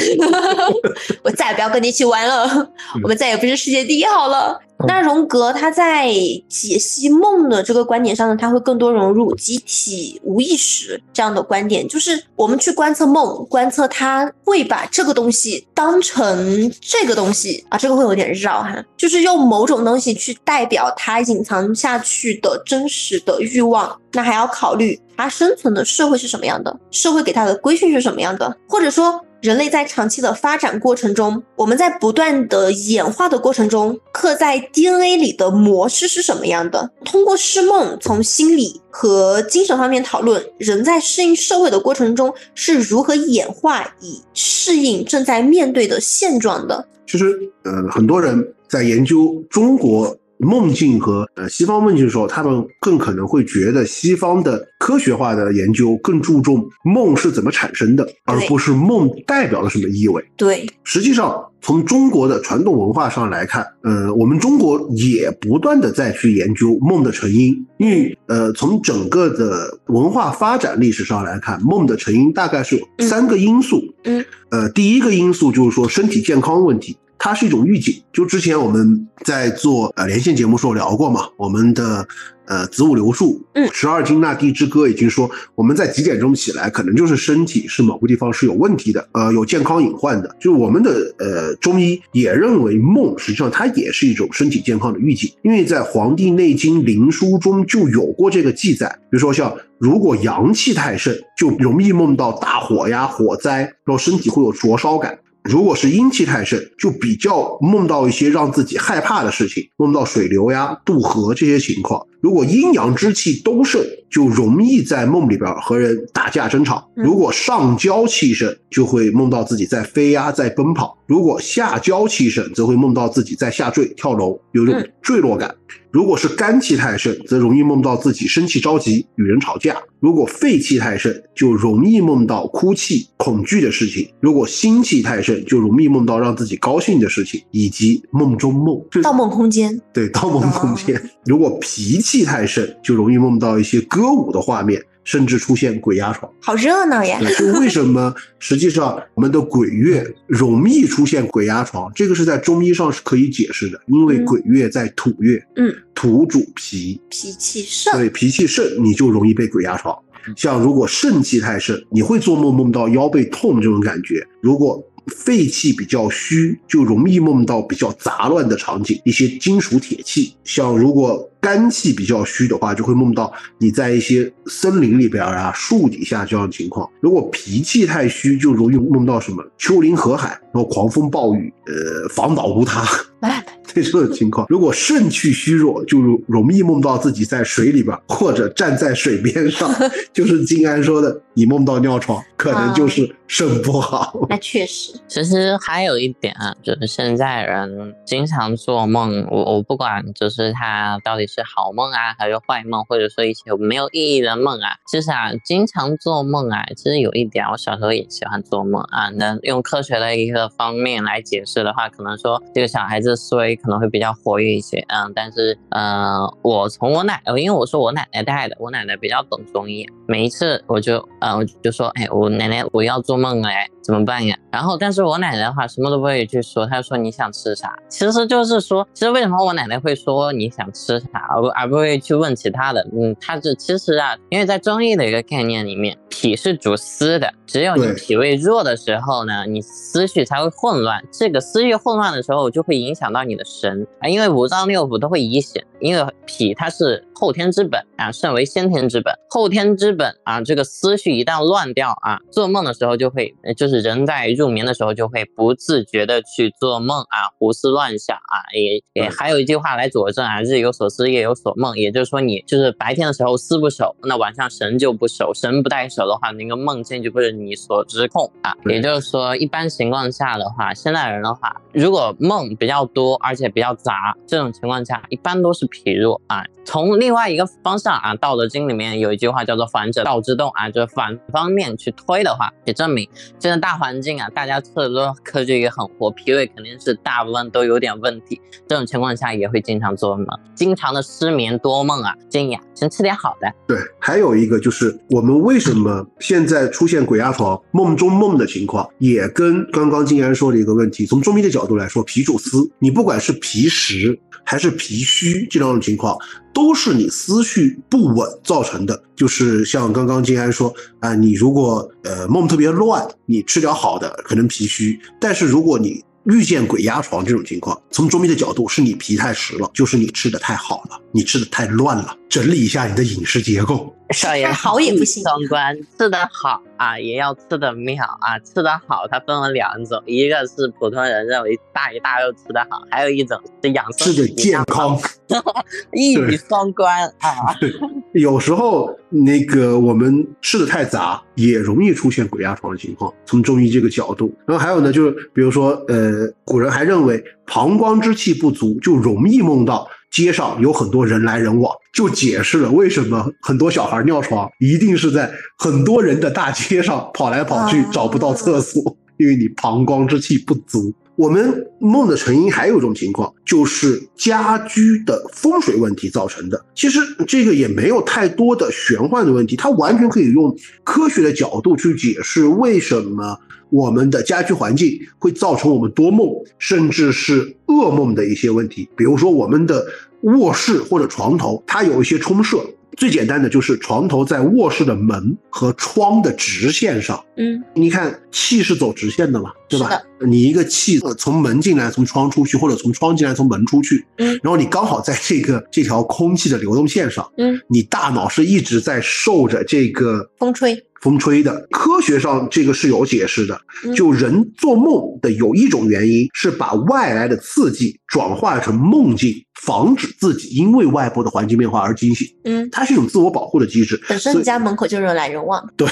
我再也不要跟你一起玩了，我们再也不是世界第一好了。那荣格他在解析梦的这个观点上呢，他会更多融入集体无意识这样的观点，就是我们去观测梦，观测他会把这个东西当成这个东西啊，这个会有点绕哈，就是用某种东西去代表他隐藏下去的真实的欲望，那还要考虑他生存的社会是什么样的，社会给他的规训是什么样的，或者说。人类在长期的发展过程中，我们在不断的演化的过程中，刻在 DNA 里的模式是什么样的？通过释梦，从心理和精神方面讨论，人在适应社会的过程中是如何演化以适应正在面对的现状的。其实，呃，很多人在研究中国梦境和呃西方梦境的时候，他们更可能会觉得西方的科学化的研究更注重梦是怎么产生的，而不是梦代表了什么意味。对，实际上，从中国的传统文化上来看，呃，我们中国也不断的在去研究梦的成因，因为呃，从整个的文化发展历史上来看，梦的成因大概是有三个因素。嗯，呃，第一个因素就是说身体健康问题。它是一种预警，就之前我们在做呃连线节目时候聊过嘛，我们的呃子午流数，嗯十二经那地之歌已经说，我们在几点钟起来，可能就是身体是某个地方是有问题的，呃，有健康隐患的。就我们的呃中医也认为梦实际上它也是一种身体健康的预警，因为在《黄帝内经·灵枢》中就有过这个记载，比如说像如果阳气太盛，就容易梦到大火呀、火灾，然后身体会有灼烧感。如果是阴气太盛，就比较梦到一些让自己害怕的事情，梦到水流呀、渡河这些情况。如果阴阳之气都盛，就容易在梦里边和人打架争吵；嗯。如果上焦气盛，就会梦到自己在飞呀、在奔跑；如果下焦气盛，则会梦到自己在下坠、跳楼，有种嗯。坠落感。如果是肝气太盛，则容易梦到自己生气着急，与人吵架；如果肺气太盛，就容易梦到哭泣、恐惧的事情；如果心气太盛，就容易梦到让自己高兴的事情，以及梦中梦。盗梦空间，对《盗梦空间》如果脾气太盛，就容易梦到一些歌舞的画面，甚至出现鬼压床。好热闹呀！就为什么实际上我们的鬼月容易出现鬼压床，这个是在中医上是可以解释的，因为嗯鬼月在土月，嗯，土主脾，脾气盛，对，脾气盛，你就容易被鬼压床。像如果肾气太盛，你会做梦梦到腰背痛这种感觉；如果肺气比较虚，就容易梦到比较杂乱的场景，一些金属铁器。像如果肝气比较虚的话，就会梦到你在一些森林里边啊、树底下这样的情况。如果脾气太虚，就容易梦到什么丘陵河海，然后狂风暴雨，呃，房倒屋塌。来 这种情况，如果肾气虚弱，就容易梦到自己在水里边或者站在水边上，就是金安说的，你梦到尿床，可能就是肾不好。那确实，其实还有一点啊，就是现在人经常做梦，我我不管就是他到底是好梦啊，还是坏梦，或者说一些没有意义的梦啊，其实啊，经常做梦啊，其实有一点，我小时候也喜欢做梦啊。那用科学的一个方面来解释的话，可能说这个小孩子思维可能会比较活跃一些，嗯，但是呃，我从我奶，因为我是我奶奶带的，我奶奶比较懂中医，每一次我就呃我就说，哎，我奶奶我要做梦哎，怎么办呀？然后，但是我奶奶的话什么都不会去说，她就说你想吃啥？其实就是说，其实为什么我奶奶会说你想吃啥，而不而不会去问其他的？嗯，她这其实啊，因为在中医的一个概念里面，脾是主思的，只有你脾胃弱的时候呢，你思绪才会混乱。这个思绪混乱的时候，就会影响到你的神啊，因为五脏六腑都会遗显，因为脾它是后天之本啊，肾为先天之本，后天之本啊，这个思绪一旦乱掉啊，做梦的时候就会，呃就是人在入眠的时候就会不自觉的去做梦啊，胡思乱想啊，也也嗯还有一句话来佐证啊，日有所思，夜有所梦，也就是说你就是白天的时候思不守，那晚上神就不守，神不带守的话，那个梦境就不是你所知控啊。也就是说，一般情况下的话，现代人的话，如果梦比较多而且比较杂，这种情况下一般都是脾弱啊。从另外一个方向啊，《道德经》里面有一句话叫做“反者道之动”啊，就是反方面去推的话，也证明现在大环境啊，大家吃的都科技也很活，脾胃肯定是大部分都有点问题。这种情况下也会经常做梦，经常的失眠多梦啊，建议啊先吃点好的。对，还有一个就是我们为什么现在出现鬼压床、梦中梦的情况，也跟刚刚金安说的一个问题，从中医的角度来说，脾主思，你不管是脾实还是脾虚这两种情况，都是你思绪不稳造成的。就是像刚刚金安说啊、你如果呃梦特别乱，你吃点好的可能脾虚，但是如果你遇见鬼压床这种情况，从中医的角度是你脾太实了，就是你吃的太好了，你吃的太乱了，整理一下你的饮食结构。少爷好也不行双关，吃的好啊，也要吃的妙啊。吃的好，它分为两种，一个是普通人认为大鱼大肉吃的好，还有一种是养生吃的健康，一语双关啊。有时候那个我们吃的太杂，也容易出现鬼压床的情况。从中医这个角度，然后还有呢，就是比如说，呃，古人还认为膀胱之气不足，就容易梦到街上有很多人来人往，就解释了为什么很多小孩尿床一定是在很多人的大街上跑来跑去啊找不到厕所，因为你膀胱之气不足。我们梦的成因还有一种情况，就是家居的风水问题造成的。其实这个也没有太多的玄幻的问题，它完全可以用科学的角度去解释为什么我们的家居环境会造成我们多梦，甚至是噩梦的一些问题。比如说我们的卧室或者床头，它有一些冲射。最简单的就是床头在卧室的门和窗的直线上，嗯，你看气是走直线的嘛，对吧？你一个气呃从门进来，从窗出去，或者从窗进来，从门出去，嗯。然后你刚好在这个这条空气的流动线上，嗯，你大脑是一直在受着这个风吹。风吹的。科学上这个是有解释的，嗯。就人做梦的有一种原因是把外来的刺激转化成梦境，防止自己因为外部的环境变化而惊醒，嗯，它是一种自我保护的机制。本身你家门口就人来人往，对，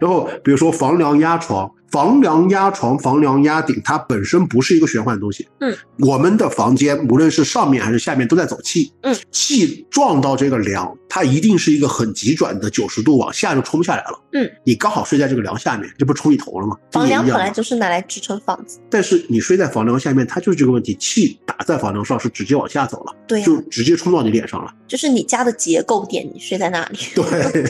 然后比如说房梁压床，房梁压床、房梁压顶，它本身不是一个玄幻的东西。嗯，我们的房间无论是上面还是下面都在走气。嗯，气撞到这个梁，它一定是一个很急转的九十度往下就冲下来了。嗯，你刚好睡在这个梁下面，这不冲你头了吗？房梁本来就是拿来支撑房子，但是你睡在房梁下面，它就是这个问题，气打在房梁上是直接往下走了，对呀、就直接冲到你脸上了。就是你家的结构点，你睡在那里，对，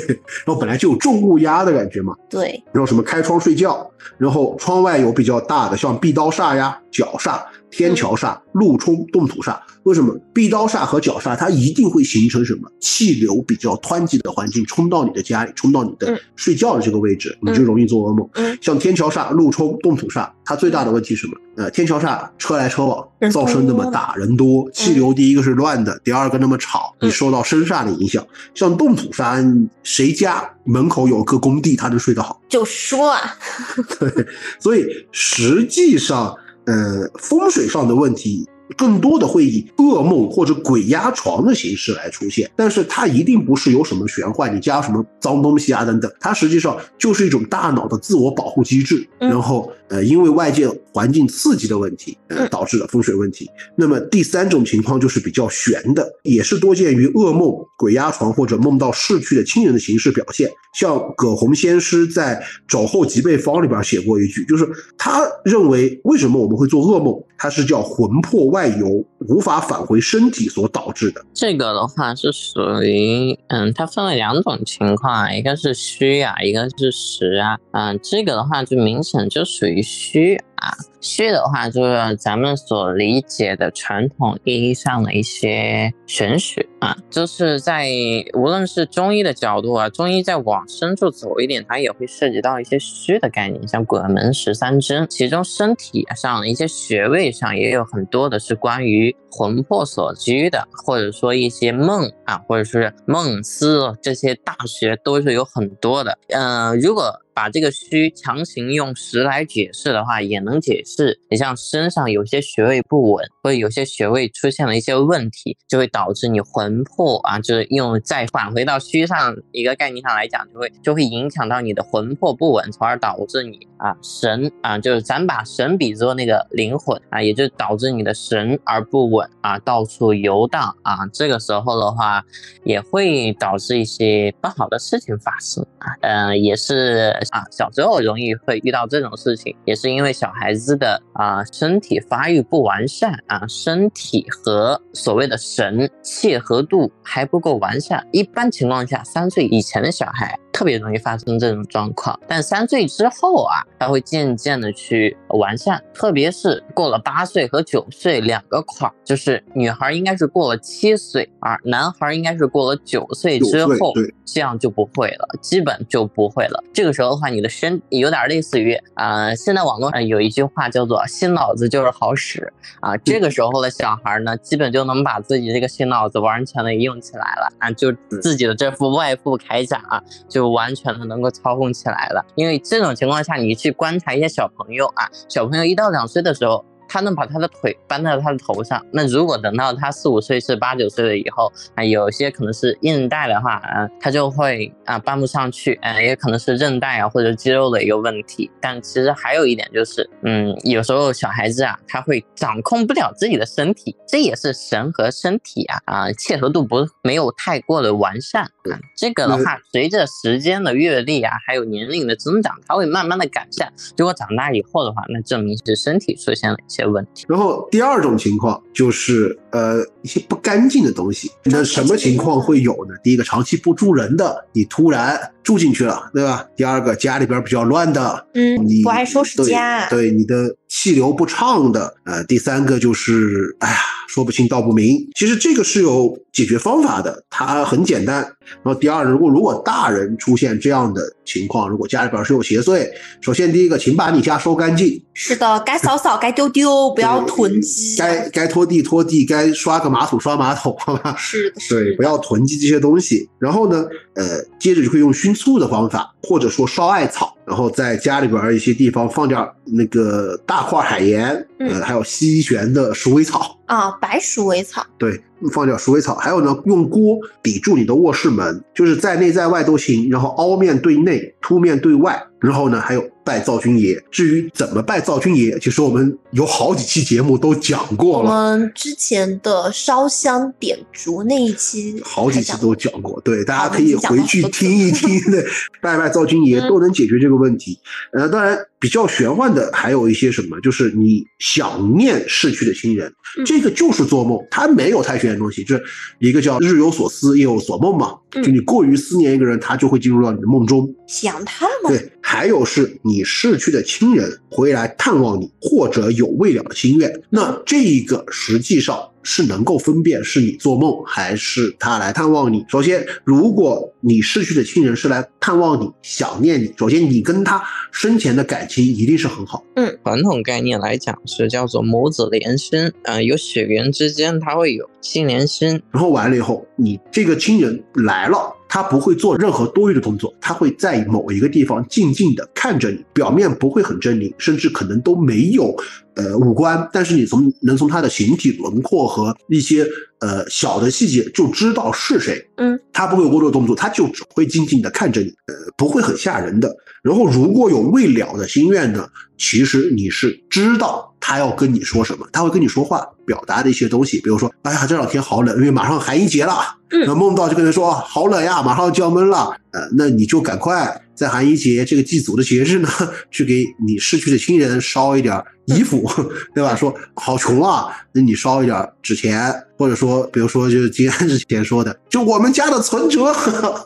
然后本来就有重物压的感觉嘛。对，然后什么开窗睡觉，然后窗外有比较大的，像壁刀煞呀、角煞、天桥煞、路冲、动土煞。为什么壁刀煞和角煞它一定会形成什么气流比较湍急的环境，冲到你的家里，冲到你的嗯睡觉的这个位置，你就容易做噩梦。嗯像天桥煞、路冲、动土煞，它最大的问题是什么？呃，天桥煞车来车往，噪声那么大，人多，气流第一个是乱的，第二个那么吵，嗯你受到声煞的影响。像动土煞，谁家门口有个工地，他能睡得好？就说啊，对，所以实际上，呃，风水上的问题更多的会以噩梦或者鬼压床的形式来出现，但是它一定不是有什么玄幻，你加什么脏东西啊等等，它实际上就是一种大脑的自我保护机制，嗯。然后呃，因为外界环境刺激的问题，导致的风水问题。那么第三种情况就是比较悬的，也是多见于噩梦、鬼压床或者梦到逝去的亲人的形式表现。像葛洪先师在《肘后脊背方》里边写过一句，就是他认为为什么我们会做噩梦，它是叫魂魄外游，无法返回身体所导致的。这个的话是属于，嗯，它分为两种情况啊，一个是虚啊，一个是实啊。嗯，这个的话就明显就属于虚。啊虚的话就是咱们所理解的传统意义上的一些玄学啊，就是在无论是中医的角度啊，中医再往深处走一点，它也会涉及到一些虚的概念，像鬼门十三针，其中身体上一些穴位上也有很多的是关于魂魄所居的，或者说一些梦啊，或者是梦思这些大学都是有很多的。嗯、如果把这个虚强行用实来解释的话，也能能解释。你像身上有些穴位不稳，或者有些穴位出现了一些问题，就会导致你魂魄啊，就是用再返回到虚上一个概念上来讲，就会就会影响到你的魂魄不稳，从而导致你啊神啊，就是咱把神比作那个灵魂啊，也就导致你的神而不稳啊，到处游荡啊。这个时候的话，也会导致一些不好的事情发生啊。嗯、也是啊，小时候容易会遇到这种事情，也是因为小孩子的啊身体发育不完善啊，身体和所谓的神契合度还不够完善。一般情况下，三岁以前的小孩特别容易发生这种状况，但三岁之后啊，他会渐渐的去完善，特别是过了八岁和九岁两个坎儿，就是女孩应该是过了七岁，而男孩应该是过了九岁之后，对这样就不会了，基本就不会了。这个时候的话，你的身有点类似于啊、呃现在网络上有一句话叫做“新脑子就是好使”啊，这个时候的小孩呢，基本就能把自己这个新脑子完全的用起来了啊，就自己的这副外部铠甲啊，就完全的能够操控起来了。因为这种情况下，你去观察一些小朋友啊，小朋友一到两岁的时候。他能把他的腿搬到他的头上，那如果等到他四五岁、是八九岁了以后，啊，有些可能是韧带的话，啊，他就会啊搬不上去，嗯、也可能是韧带啊或者肌肉的一个问题。但其实还有一点就是，嗯，有时候小孩子啊，他会掌控不了自己的身体，这也是神和身体啊啊契合度不没有太过的完善啊。这个的话，随着时间的阅历啊，还有年龄的增长，他会慢慢的改善。如果长大以后的话，那证明是身体出现了一些问题。然后第二种情况就是呃一些不干净的东西，那什么情况会有呢？第一个长期不住人的，你突然住进去了，对吧？第二个家里边比较乱的，嗯你，不爱收拾对家，对你的气流不畅的，呃，第三个就是，哎呀，说不清道不明。其实这个是有解决方法的，它很简单。然后第二，如果如果大人出现这样的情况，如果家里边是有邪祟，首先第一个，请把你家收干净，是的，该扫扫，该丢丢，不要囤积。该该拖地拖地，该刷个马桶刷马桶，好吧？是的，对，不要囤积这些东西。然后呢，呃，接着就会用熏醋的方法，或者说烧艾草，然后在家里边一些地方放点那个大块海盐，呃，嗯还有西旋的鼠尾草，啊，白鼠尾草，对，放点鼠尾草。还有呢，用锅抵住你的卧室门，就是在内在外都行，然后凹面对内，凸面对外。然后呢，还有拜灶君爷。至于怎么拜灶君爷，其实我们有好几期节目都讲过了我了。们之前的烧香点烛那一期好几期都讲过，对，大家可以回去听一听，对，拜拜灶君爷嗯都能解决这个问题。呃，当然比较玄幻的还有一些什么，就是你想念逝去的亲人，嗯这个就是做梦，它没有太玄的东西，就是一个叫日有所思，夜有所梦嘛，嗯就你过于思念一个人，他就会进入到你的梦中。想他吗？对，还有是你逝去的亲人回来探望你，或者有未了的心愿，那这个实际上是能够分辨是你做梦还是他来探望你。首先，如果你逝去的亲人是来探望你、想念你，首先你跟他生前的感情一定是很好。嗯传统概念来讲是叫做母子连心，呃，有血缘之间它会有心连心，然后完了以后，你这个亲人来了，他不会做任何多余的动作，他会在某一个地方静静的看着你，表面不会很狰狞，甚至可能都没有呃五官，但是你从能从他的形体轮廓和一些呃小的细节就知道是谁。嗯，他不会有过多的动作，他就只会静静的看着你，呃，不会很吓人的。然后如果有未了的心愿呢，其实你是知道他要跟你说什么，他会跟你说话，表达的一些东西，比如说，哎呀，这两天好冷，因为马上寒衣节了，嗯。然后梦到就跟他说，啊好冷呀，马上就要闷了，呃，那你就赶快在寒衣节这个祭祖的节日呢，去给你逝去的亲人烧一点衣服，对吧？说好穷啊，那你烧一点纸钱，或者说，比如说就是金安之前说的，就我们家的存折，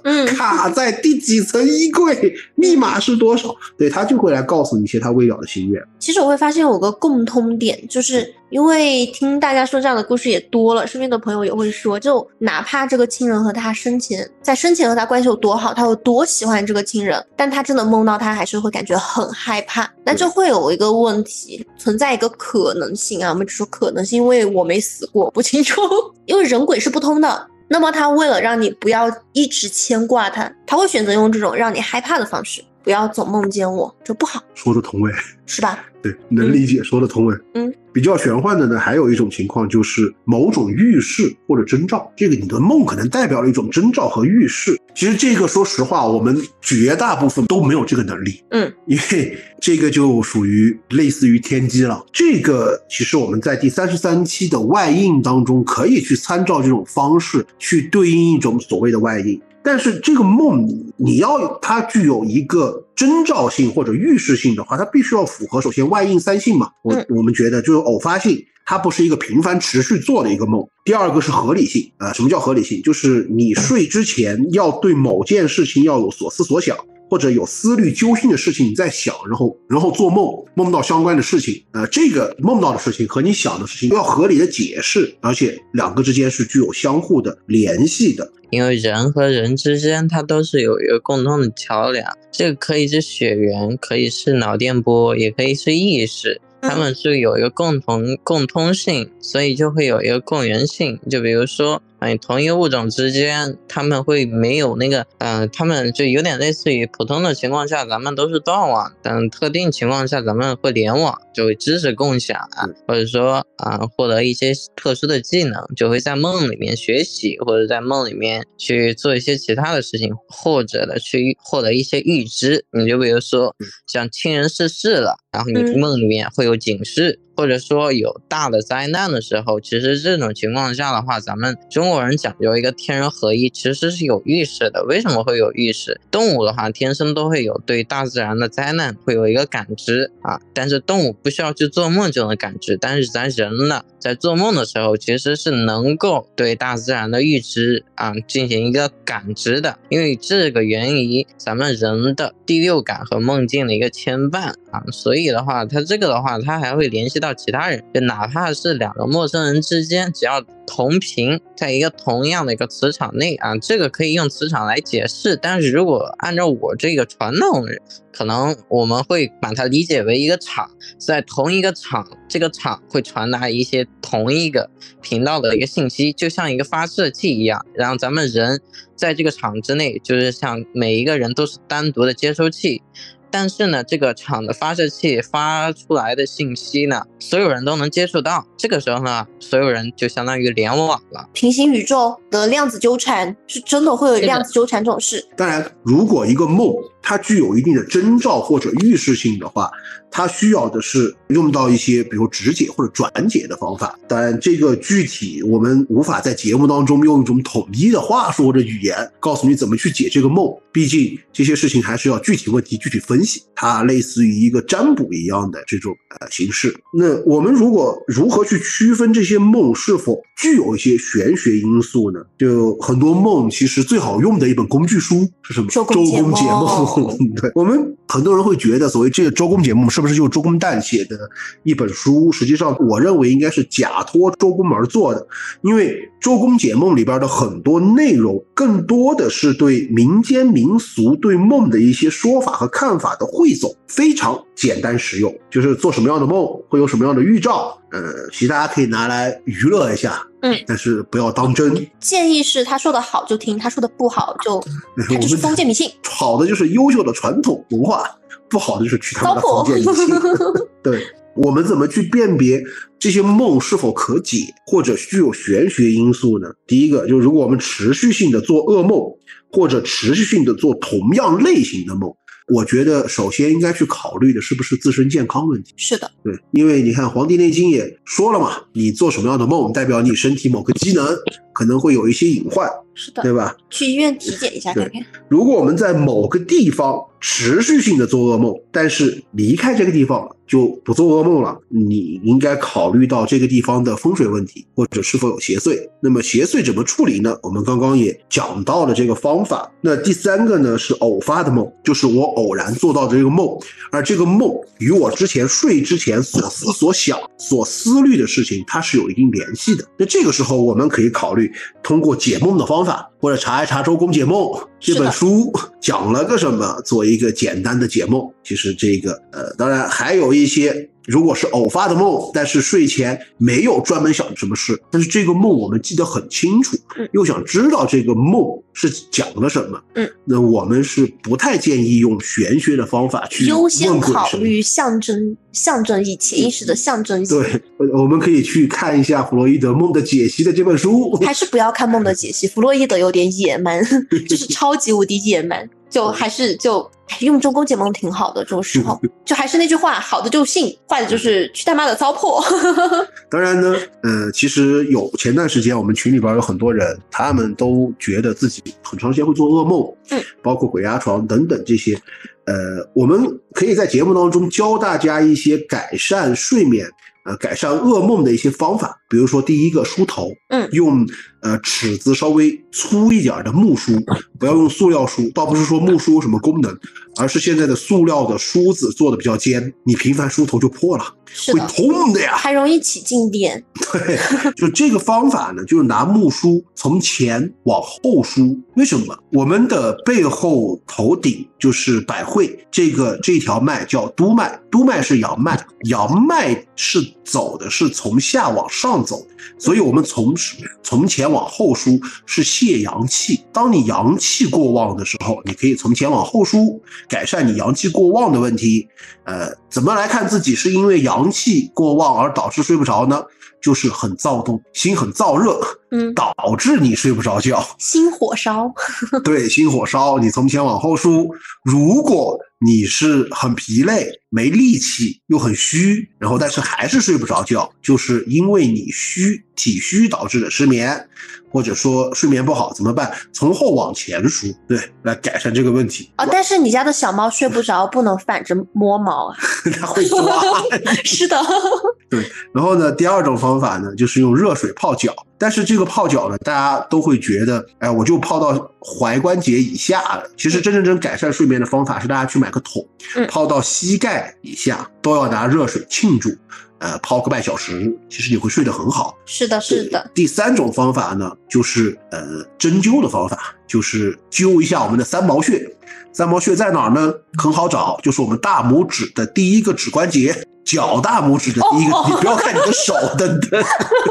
嗯 卡在第几层衣柜，密码是多少？对他就会来告诉你一些他未了的心愿。其实我会发现有个共通点，就是因为听大家说这样的故事也多了，身边的朋友也会说，就哪怕这个亲人和他生前在生前和他关系有多好，他有多喜欢这个亲人，但他真的梦到他，还是会感觉很害怕。那就会有一个问题，存在一个可能性啊，我们只说可能性，因为我没死过，不清楚，因为人鬼是不通的。那么他为了让你不要一直牵挂他，他会选择用这种让你害怕的方式，不要总梦见我，这不好，说的同位，是吧？对，能理解，说的同位。嗯，比较玄幻的呢，还有一种情况就是某种预示或者征兆。这个你的梦可能代表了一种征兆和预示。其实这个说实话，我们绝大部分都没有这个能力。嗯，因为这个就属于类似于天机了。这个其实我们在第三十三期的外应当中可以去参照这种方式去对应一种所谓的外应。但是这个梦，你要它具有一个征兆性或者预示性的话，它必须要符合首先外应三性嘛。我嗯我们觉得就是偶发性，它不是一个频繁持续做的一个梦。第二个是合理性，啊、什么叫合理性？就是你睡之前要对某件事情要有所思所想。或者有思虑揪心的事情你在想，然后然后做梦梦到相关的事情，呃，这个梦到的事情和你想的事情要合理的解释，而且两个之间是具有相互的联系的。因为人和人之间它都是有一个共同的桥梁，这个可以是血缘，可以是脑电波，也可以是意识。他们是有一个共同共通性，所以就会有一个共源性。就比如说，哎，同一个物种之间，他们会没有那个，呃，他们就有点类似于普通的情况下，咱们都是断网，但特定情况下咱们会联网，就会知识共享啊，或者说啊、获得一些特殊的技能，就会在梦里面学习，或者在梦里面去做一些其他的事情，或者的去获得一些预知。你就比如说，像亲人逝世了，然后你嗯梦里面会有警示。或者说有大的灾难的时候，其实这种情况下的话，咱们中国人讲究一个天人合一，其实是有预示的。为什么会有预示？动物的话，天生都会有对大自然的灾难会有一个感知啊，但是动物不需要去做梦就能感知，但是咱人呢，在做梦的时候，其实是能够对大自然的预知啊进行一个感知的，因为这个源于咱们人的第六感和梦境的一个牵绊啊，所以的话，它这个的话，它还会联系到其他人，就哪怕是两个陌生人之间，只要同频，在一个同样的一个磁场内啊，这个可以用磁场来解释。但是如果按照我这个传统，可能我们会把它理解为一个场，在同一个场，这个场会传达一些同一个频道的一个信息，就像一个发射器一样。然后咱们人在这个场之内，就是像每一个人都是单独的接收器。但是呢，这个场的发射器发出来的信息呢，所有人都能接触到。这个时候呢，所有人就相当于联网了。平行宇宙的量子纠缠是真的会有量子纠缠这种事。当然，如果一个梦它具有一定的征兆或者预示性的话，它需要的是用到一些比如直解或者转解的方法。当然，这个具体我们无法在节目当中用一种统一的话说或者语言告诉你怎么去解这个梦。毕竟这些事情还是要具体问题具体分析。它类似于一个占卜一样的这种呃形式。那我们如果如何去区分这些梦是否具有一些玄学因素呢？就很多梦其实最好用的一本工具书是什么？周公解梦 对我们很多人会觉得，所谓这个周公解梦是不是就是周公旦写的一本书？实际上，我认为应该是假托周公而做的，因为周公解梦里边的很多内容，更多的是对民间民俗对梦的一些说法和看法的汇总，非常简单实用。就是做什么样的梦会有什么样的预兆，呃，其实大家可以拿来娱乐一下，嗯，但是不要当真。建议是他说的好就听，他说的不好就 他就是封建迷信。好的就是优秀的传统文化，不好的就是去他们的封建迷信。对我们怎么去辨别这些梦是否可解，或者具有玄学因素呢？第一个就是，如果我们持续性的做噩梦，或者持续性的做同样类型的梦。我觉得首先应该去考虑的是不是自身健康问题。是的，对，因为你看《黄帝内经》也说了嘛，你做什么样的梦，代表你身体某个机能可能会有一些隐患。是的，对吧？去医院体检一下看看。如果我们在某个地方持续性的做噩梦，但是离开这个地方就不做噩梦了，你应该考虑到这个地方的风水问题，或者是否有邪祟。那么邪祟怎么处理呢？我们刚刚也讲到了这个方法。那第三个呢是偶发的梦，就是我偶然做到的这个梦，而这个梦与我之前睡之前所思所想、所思虑的事情，它是有一定联系的。那这个时候我们可以考虑通过解梦的方法。或者查一查《周公解梦》这本书讲了个什么，做一个简单的解梦。其实这个呃，当然还有一些。如果是偶发的梦，但是睡前没有专门想什么事，但是这个梦我们记得很清楚，又想知道这个梦是讲了什么，嗯，那我们是不太建议用玄学的方法去优先考虑象征象征意、潜意识的象征意。对，我们可以去看一下弗洛伊德《梦的解析》的这本书，还是不要看《梦的解析》，弗洛伊德有点野蛮，就是超级无敌野蛮。就还是就用中公解梦挺好的，这种时候就还是那句话，好的就信，坏的就是去他妈的糟粕。当然呢，呃，其实有前段时间我们群里边有很多人，他们都觉得自己很长时间会做噩梦，嗯，包括鬼压床等等这些，呃，我们可以在节目当中教大家一些改善睡眠。呃，改善噩梦的一些方法，比如说第一个梳头，嗯，用呃尺子稍微粗一点的木梳，不要用塑料梳。倒不是说木梳有什么功能，而是现在的塑料的梳子做的比较尖，你频繁梳头就破了，会痛的呀，还容易起静电。对，就这个方法呢，就是拿木梳从前往后梳。为什么？我们的背后头顶就是百会这个这条脉叫督脉，督脉是阳脉，阳脉是。走的是从下往上走，所以我们从从前往后梳是泄阳气。当你阳气过旺的时候，你可以从前往后梳，改善你阳气过旺的问题。呃，怎么来看自己是因为阳气过旺而导致睡不着呢？就是很躁动，心很燥热，嗯，导致你睡不着觉，心火烧。对，心火烧，你从前往后梳。如果你是很疲累，没力气又很虚，然后但是还是睡不着觉，就是因为你虚体虚导致的失眠，或者说睡眠不好怎么办？从后往前梳，对，来改善这个问题。哦，但是你家的小猫睡不着，不能反着摸毛啊。它会抓。是的，对，然后呢，第二种方法呢，就是用热水泡脚。但是这个泡脚呢，大家都会觉得，哎，我就泡到踝关节以下了。其实真正真改善睡眠的方法是，大家去买个桶，泡到膝盖以下，都要拿热水浸住，呃，泡个半小时，其实你会睡得很好。是的，是的。第三种方法呢，就是呃针灸的方法，就是灸一下我们的三毛穴。三毛穴在哪儿呢？很好找，就是我们大拇指的第一个指关节。脚大拇指的第一个，你不要看你的手，等等。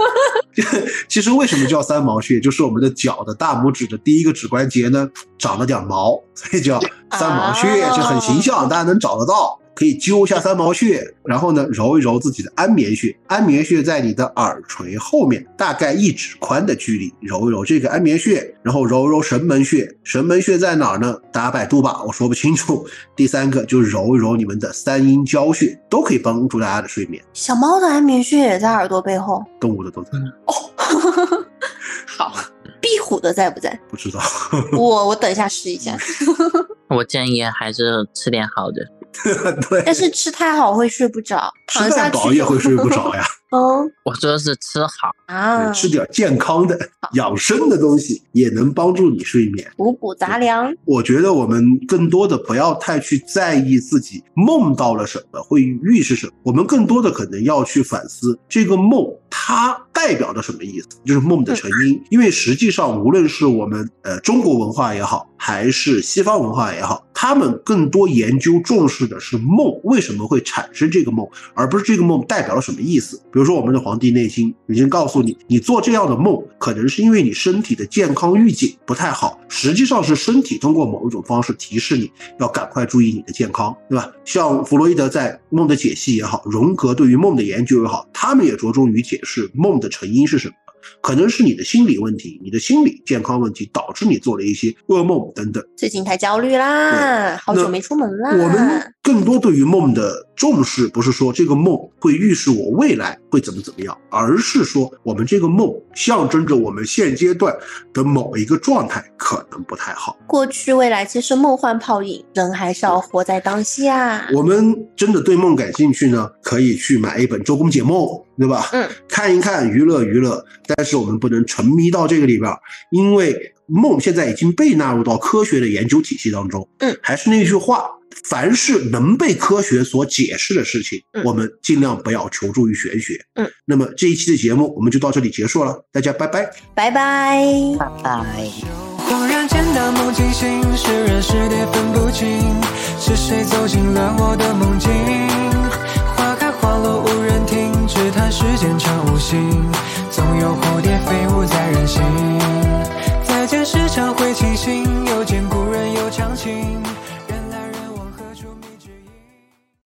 其实为什么叫三毛穴？就是我们的脚的大拇指的第一个指关节呢，长了点毛，所以叫三毛穴，就很形象，大家能找得到。可以揪一下三毛穴，然后呢揉一揉自己的安眠穴。安眠穴在你的耳垂后面，大概一指宽的距离，揉一揉这个安眠穴，然后揉揉神门穴。神门穴在哪儿呢？大家百度吧，我说不清楚。第三个就揉一揉你们的三阴交穴，都可以帮助大家的睡眠。小猫的安眠穴也在耳朵背后，动物的都在。哦，好，壁虎的在不在？不知道。我我等一下试一下。我建议还是吃点好的。对，但是吃太好会睡不着，吃太饱也会睡不着呀。嗯，我说的是吃好啊，吃点健康的、养生的东西也能帮助你睡眠，五谷杂粮。我觉得我们更多的不要太去在意自己梦到了什么，会预示什么，我们更多的可能要去反思这个梦它代表着什么意思，就是梦的成因。因为实际上，无论是我们呃中国文化也好，还是西方文化也好，他们更多研究重视的是梦为什么会产生这个梦，而不是这个梦代表了什么意思。比如说，我们的《黄帝内经》已经告诉你，你做这样的梦，可能是因为你身体的健康预警不太好，实际上是身体通过某一种方式提示你要赶快注意你的健康，对吧？像弗洛伊德在梦的解析也好，荣格对于梦的研究也好，他们也着重于解释梦的成因是什么。可能是你的心理问题，你的心理健康问题导致你做了一些噩梦等等。最近太焦虑啦，好久没出门啦。我们更多对于梦的重视，不是说这个梦会预示我未来会怎么怎么样，而是说我们这个梦象征着我们现阶段的某一个状态可能不太好。过去未来其实梦幻泡影，人还是要活在当下。我们真的对梦感兴趣呢，可以去买一本《周公解梦》，对吧？嗯，看一看，娱乐娱乐。但是我们不能沉迷到这个里边，因为梦现在已经被纳入到科学的研究体系当中。嗯，还是那句话，凡是能被科学所解释的事情，我们尽量不要求助于玄学。嗯，那么这一期的节目我们就到这里结束了，大家拜拜，拜拜，拜拜。恍然间的梦惊醒，是人是蝶分不清，是谁走进了我的梦境？花开花落无人听，只叹世间常无心。总有蝴蝶飞舞在人心，再见时常会清醒，又见故人又长情。